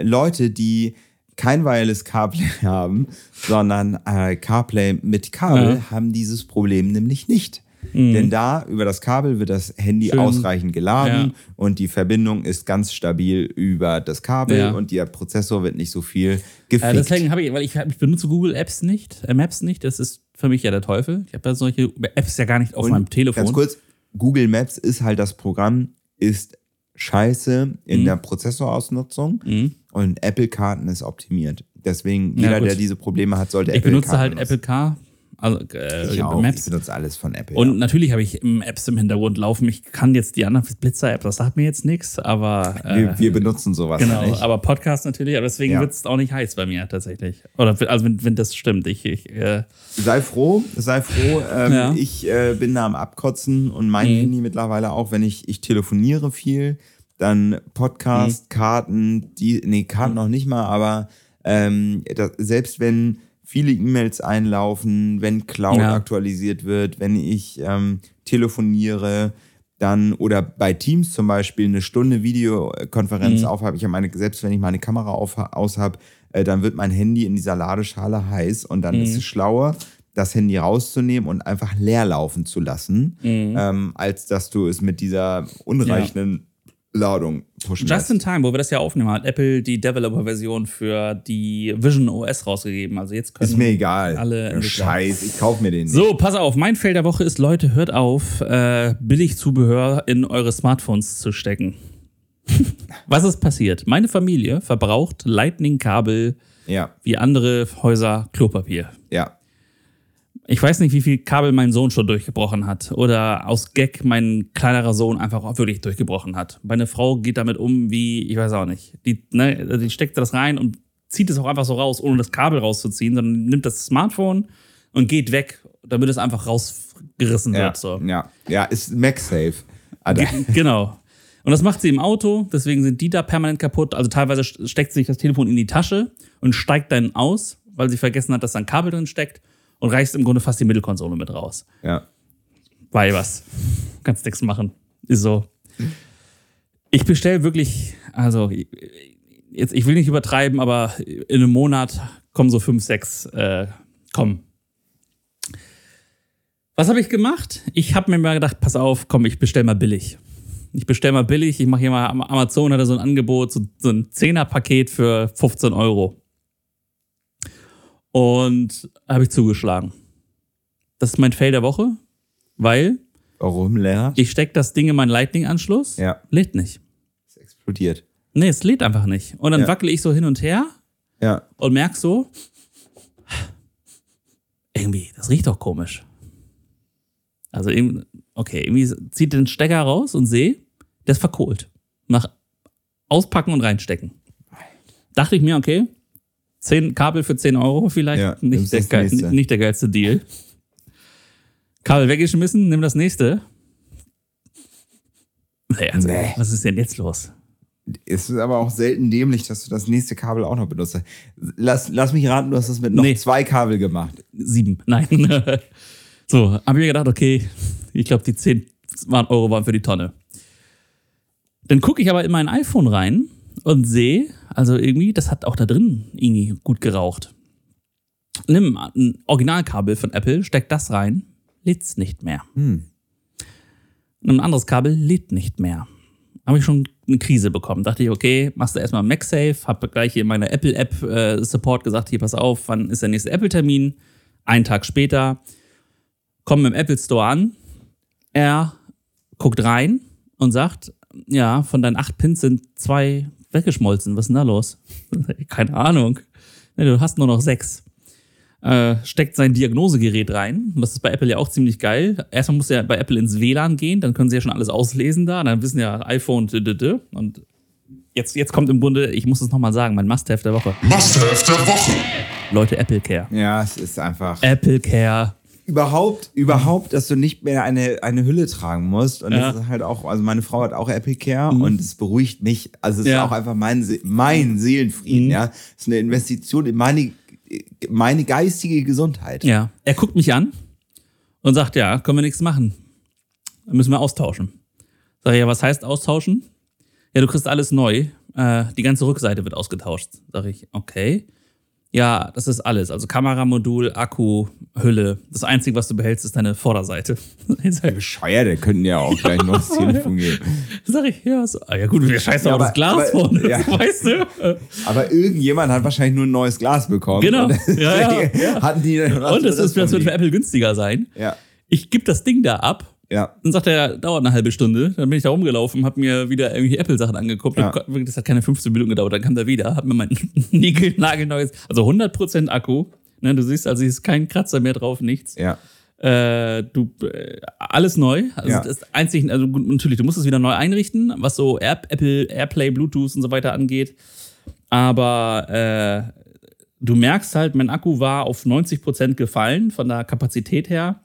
Leute, die kein Wireless CarPlay haben, sondern äh, CarPlay mit Kabel, Ja. haben dieses Problem nämlich nicht. Denn da über das Kabel wird das Handy Schön. ausreichend geladen Ja. und die Verbindung ist ganz stabil über das Kabel Ja. und der Prozessor wird nicht so viel Äh, gefickt. deswegen habe ich, weil ich, ich benutze Google Apps nicht, äh, Maps nicht. Das ist für mich ja der Teufel. Ich habe ja solche Apps ja gar nicht auf Und meinem Telefon. Ganz kurz, Google Maps ist halt das Programm, ist scheiße in Mhm. der Prozessorausnutzung Mhm. Und Apple-Karten ist optimiert. Deswegen, Ja, jeder, gut. der diese Probleme hat, sollte Ich Apple benutze Karten halt nutzen. Apple Car, also äh, Ich auch. Maps. Ich benutze alles von Apple. Und ja. natürlich habe ich Apps im Hintergrund laufen. Ich kann jetzt die anderen Blitzer-App, das sagt mir jetzt nichts, aber äh, wir, wir benutzen sowas genau, nicht. aber Podcast natürlich, aber deswegen Ja. wird es auch nicht heiß bei mir tatsächlich. Oder also wenn, wenn das stimmt. Ich, ich äh, Sei froh, sei froh. Ähm, Ja. Ich äh, bin da am Abkotzen und mein Mhm. Handy mittlerweile auch, wenn ich, ich telefoniere viel, dann Podcast, Mhm. Karten, die, nee, Karten noch nicht mal, aber ähm, das, selbst wenn viele E-Mails einlaufen, wenn Cloud Ja. aktualisiert wird, wenn ich ähm, telefoniere, dann oder bei Teams zum Beispiel eine Stunde Videokonferenz Mhm. aufhabe, ich habe meine, selbst wenn ich meine Kamera auf, aus habe, äh, dann wird mein Handy in dieser Ladeschale heiß und dann Mhm. ist es schlauer, das Handy rauszunehmen und einfach leer laufen zu lassen, Mhm. ähm, als dass du es mit dieser unreichenden Ladung pushen Just in lässt. time, wo wir das ja aufnehmen, hat Apple die Developer-Version für die Vision OS rausgegeben. Also jetzt können Ist mir egal. alle Entwickler- Scheiß, ich kauf mir den nicht. So, pass auf, mein Feld der Woche ist, Leute, hört auf, äh, Billigzubehör in eure Smartphones zu stecken. Was ist passiert? Meine Familie verbraucht Lightning-Kabel Ja, wie andere Häuser Klopapier. ja. Ich weiß nicht, wie viel Kabel mein Sohn schon durchgebrochen hat oder aus Gag mein kleinerer Sohn einfach auch wirklich durchgebrochen hat. Meine Frau geht damit um wie, ich weiß auch nicht. Die, ne, die steckt das rein und zieht es auch einfach so raus, ohne das Kabel rauszuziehen, sondern nimmt das Smartphone und geht weg, damit es einfach rausgerissen Ja, wird. So. ja, ja, ist MagSafe. Alter. Genau. Und das macht sie im Auto, deswegen sind die da permanent kaputt. Also teilweise steckt sie sich das Telefon in die Tasche und steigt dann aus, weil sie vergessen hat, dass da ein Kabel drin steckt und reißt im Grunde fast die Mittelkonsole mit raus. Ja. Weil was. Kannst nichts machen. Ist so. Ich bestelle wirklich, also jetzt, ich will nicht übertreiben, aber in einem Monat kommen so fünf, sechs, äh, kommen. Was habe ich gemacht? Ich habe mir mal gedacht, pass auf, komm, ich bestell mal billig. Ich bestell mal billig, ich mache hier mal am Amazon hat so ein Angebot, so, so ein Zehner-Paket für 15 Euro. Und habe ich zugeschlagen. Das ist mein Fail der Woche, weil Warum leer? ich stecke das Ding in meinen Lightning-Anschluss, Ja, lädt nicht. es explodiert. Nee, es lädt einfach nicht. Und dann Ja. wackele ich so hin und her Ja, und merk so, irgendwie, das riecht doch komisch. Also, okay, irgendwie zieht den Stecker raus und sehe, der ist verkohlt. Nach auspacken und reinstecken. Dachte ich mir, okay, 10 Kabel für 10 Euro vielleicht Ja, nicht, der geil, nicht der geilste Deal. Kabel weggeschmissen, nimm das nächste. Nee, also, Nee. Was ist denn jetzt los? Es ist aber auch selten dämlich, dass du das nächste Kabel auch noch benutzt. Lass, lass mich raten, du hast das mit noch Nee. zwei Kabel gemacht. Sieben. Nein. so, habe ich mir gedacht, okay, ich glaube, die 10 waren- Euro waren für die Tonne. Dann gucke ich aber in mein iPhone rein und sehe, also irgendwie, das hat auch da drin irgendwie gut geraucht. Nimm ein Originalkabel von Apple, steck das rein, lädt's nicht mehr. Hm. Ein anderes Kabel lädt nicht mehr. Habe ich schon eine Krise bekommen. Dachte ich, okay, machst du erstmal MagSafe, habe gleich hier in meiner Apple-App äh, Support gesagt, hier pass auf, wann ist der nächste Apple-Termin? Einen Tag später, komme im Apple Store an, er guckt rein und sagt, ja, von deinen acht Pins sind zwei weggeschmolzen. Was ist denn da los? Keine Ahnung. Du hast nur noch sechs. Äh, steckt sein Diagnosegerät rein. Das ist bei Apple ja auch ziemlich geil. Erstmal muss er bei Apple ins WLAN gehen, dann können sie ja schon alles auslesen da. Dann wissen ja iPhone d -d -d. und jetzt, jetzt kommt im Grunde, ich muss es nochmal sagen, mein Must-Have der Woche. Must-have der Woche. Leute, Apple Care. Ja, es ist einfach. Apple Care. Überhaupt, überhaupt, dass du nicht mehr eine, eine Hülle tragen musst. Und Ja. das ist halt auch, also meine Frau hat auch Apple Care und es beruhigt mich. Also es Ja. ist auch einfach mein, mein Seelenfrieden, Mhm. ja. Es ist eine Investition in meine, meine geistige Gesundheit. Ja. Er guckt mich an und sagt, ja, können wir nichts machen. Dann müssen wir austauschen. Sag ich, ja, was heißt austauschen? Ja, du kriegst alles neu. Äh, die ganze Rückseite wird ausgetauscht. Sag ich, okay. Ja, das ist alles. Also Kameramodul, Akku, Hülle. Das Einzige, was du behältst, ist deine Vorderseite. Ich sag, Bescheuert, der könnten ja auch gleich noch ins Telefon gehen. sag ich, ja, so, ah, ja gut, wir scheißen Ja, auf das aber- Glas aber- vorne, ja. weißt du? Aber irgendjemand hat wahrscheinlich nur ein neues Glas bekommen. Genau. Und Ja, ja. Hatten die Und das, ist, das wird für Apple günstiger sein. Ja, Ich gebe das Ding da ab ja. Dann sagt er, dauert eine halbe Stunde. Dann bin ich da rumgelaufen, habe mir wieder irgendwie Apple-Sachen angeguckt. Ja. Das hat keine 15 Minuten gedauert. Dann kam der wieder, hat mir mein Nickel-Nagelneues, also 100% Akku. Ne, du siehst, also ist kein Kratzer mehr drauf, nichts. Ja. Äh, du, äh, alles neu. Also Ja. das einzig, also natürlich, du musst es wieder neu einrichten, was so Air, Apple, Airplay, Bluetooth und so weiter angeht. Aber äh, du merkst halt, mein Akku war auf 90% gefallen von der Kapazität her.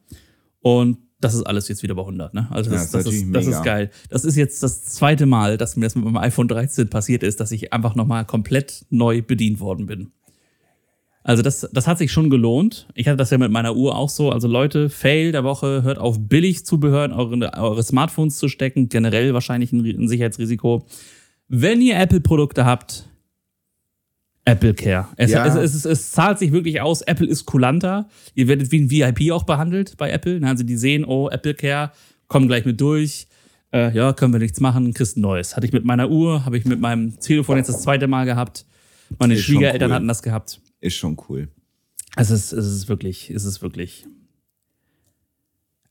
Und das ist alles jetzt wieder bei 100. Ne? Also Ja, das, ist das, ist, das ist geil. Das ist jetzt das zweite Mal, dass mir das mit meinem iPhone 13 passiert ist, dass ich einfach nochmal komplett neu bedient worden bin. Also das, das hat sich schon gelohnt. Ich hatte das ja mit meiner Uhr auch so. Also Leute, Fail der Woche, hört auf billig Zubehör in eure, eure Smartphones zu stecken. Generell wahrscheinlich ein, ein Sicherheitsrisiko. Wenn ihr Apple-Produkte habt, Apple Care. Es, Ja. es, es, es, zahlt sich wirklich aus. Apple ist kulanter. Ihr werdet wie ein VIP auch behandelt bei Apple. Also die sehen, oh, Apple Care, kommen gleich mit durch. Äh, ja, können wir nichts machen, kriegst ein neues. Hatte ich mit meiner Uhr, habe ich mit meinem Telefon jetzt das zweite Mal gehabt. Meine Ist Schwiegereltern cool. hatten das gehabt. Ist schon cool. Es ist, es ist wirklich, es ist wirklich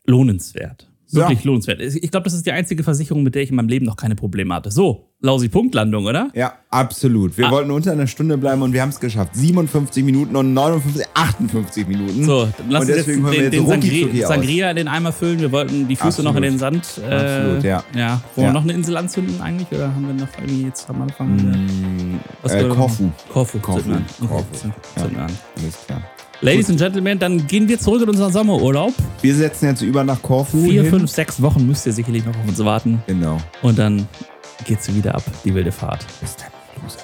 lohnenswert. Wirklich So. lohnenswert. Ich glaube, das ist die einzige Versicherung, mit der ich in meinem Leben noch keine Probleme hatte. So, Lausi Punktlandung, oder? Ja, absolut. Ah. Wir wollten unter einer Stunde bleiben und wir haben es geschafft. 57 Minuten und 59, 58 Minuten. So, dann lass uns jetzt wir den, jetzt den Sangria. Sangria in den Eimer füllen. Wir wollten die Füße noch in den Sand. Äh, Absolut, ja. ja. Wollen wir Ja. noch eine Insel anzünden eigentlich? Oder haben wir noch irgendwie jetzt am Anfang? Äh, wollen wir Korfu. Korfu. Korfu. zünden an. Okay, Korfu. zünden- Ja. zünden an. Alles klar. Ladies and Gentlemen, dann gehen wir zurück in unseren Sommerurlaub. Wir setzen jetzt über nach Korfu. Vier, hin. fünf, sechs Wochen müsst ihr sicherlich noch auf uns warten. Genau. Und dann geht's wieder ab, die wilde Fahrt. Bis dann, Loser.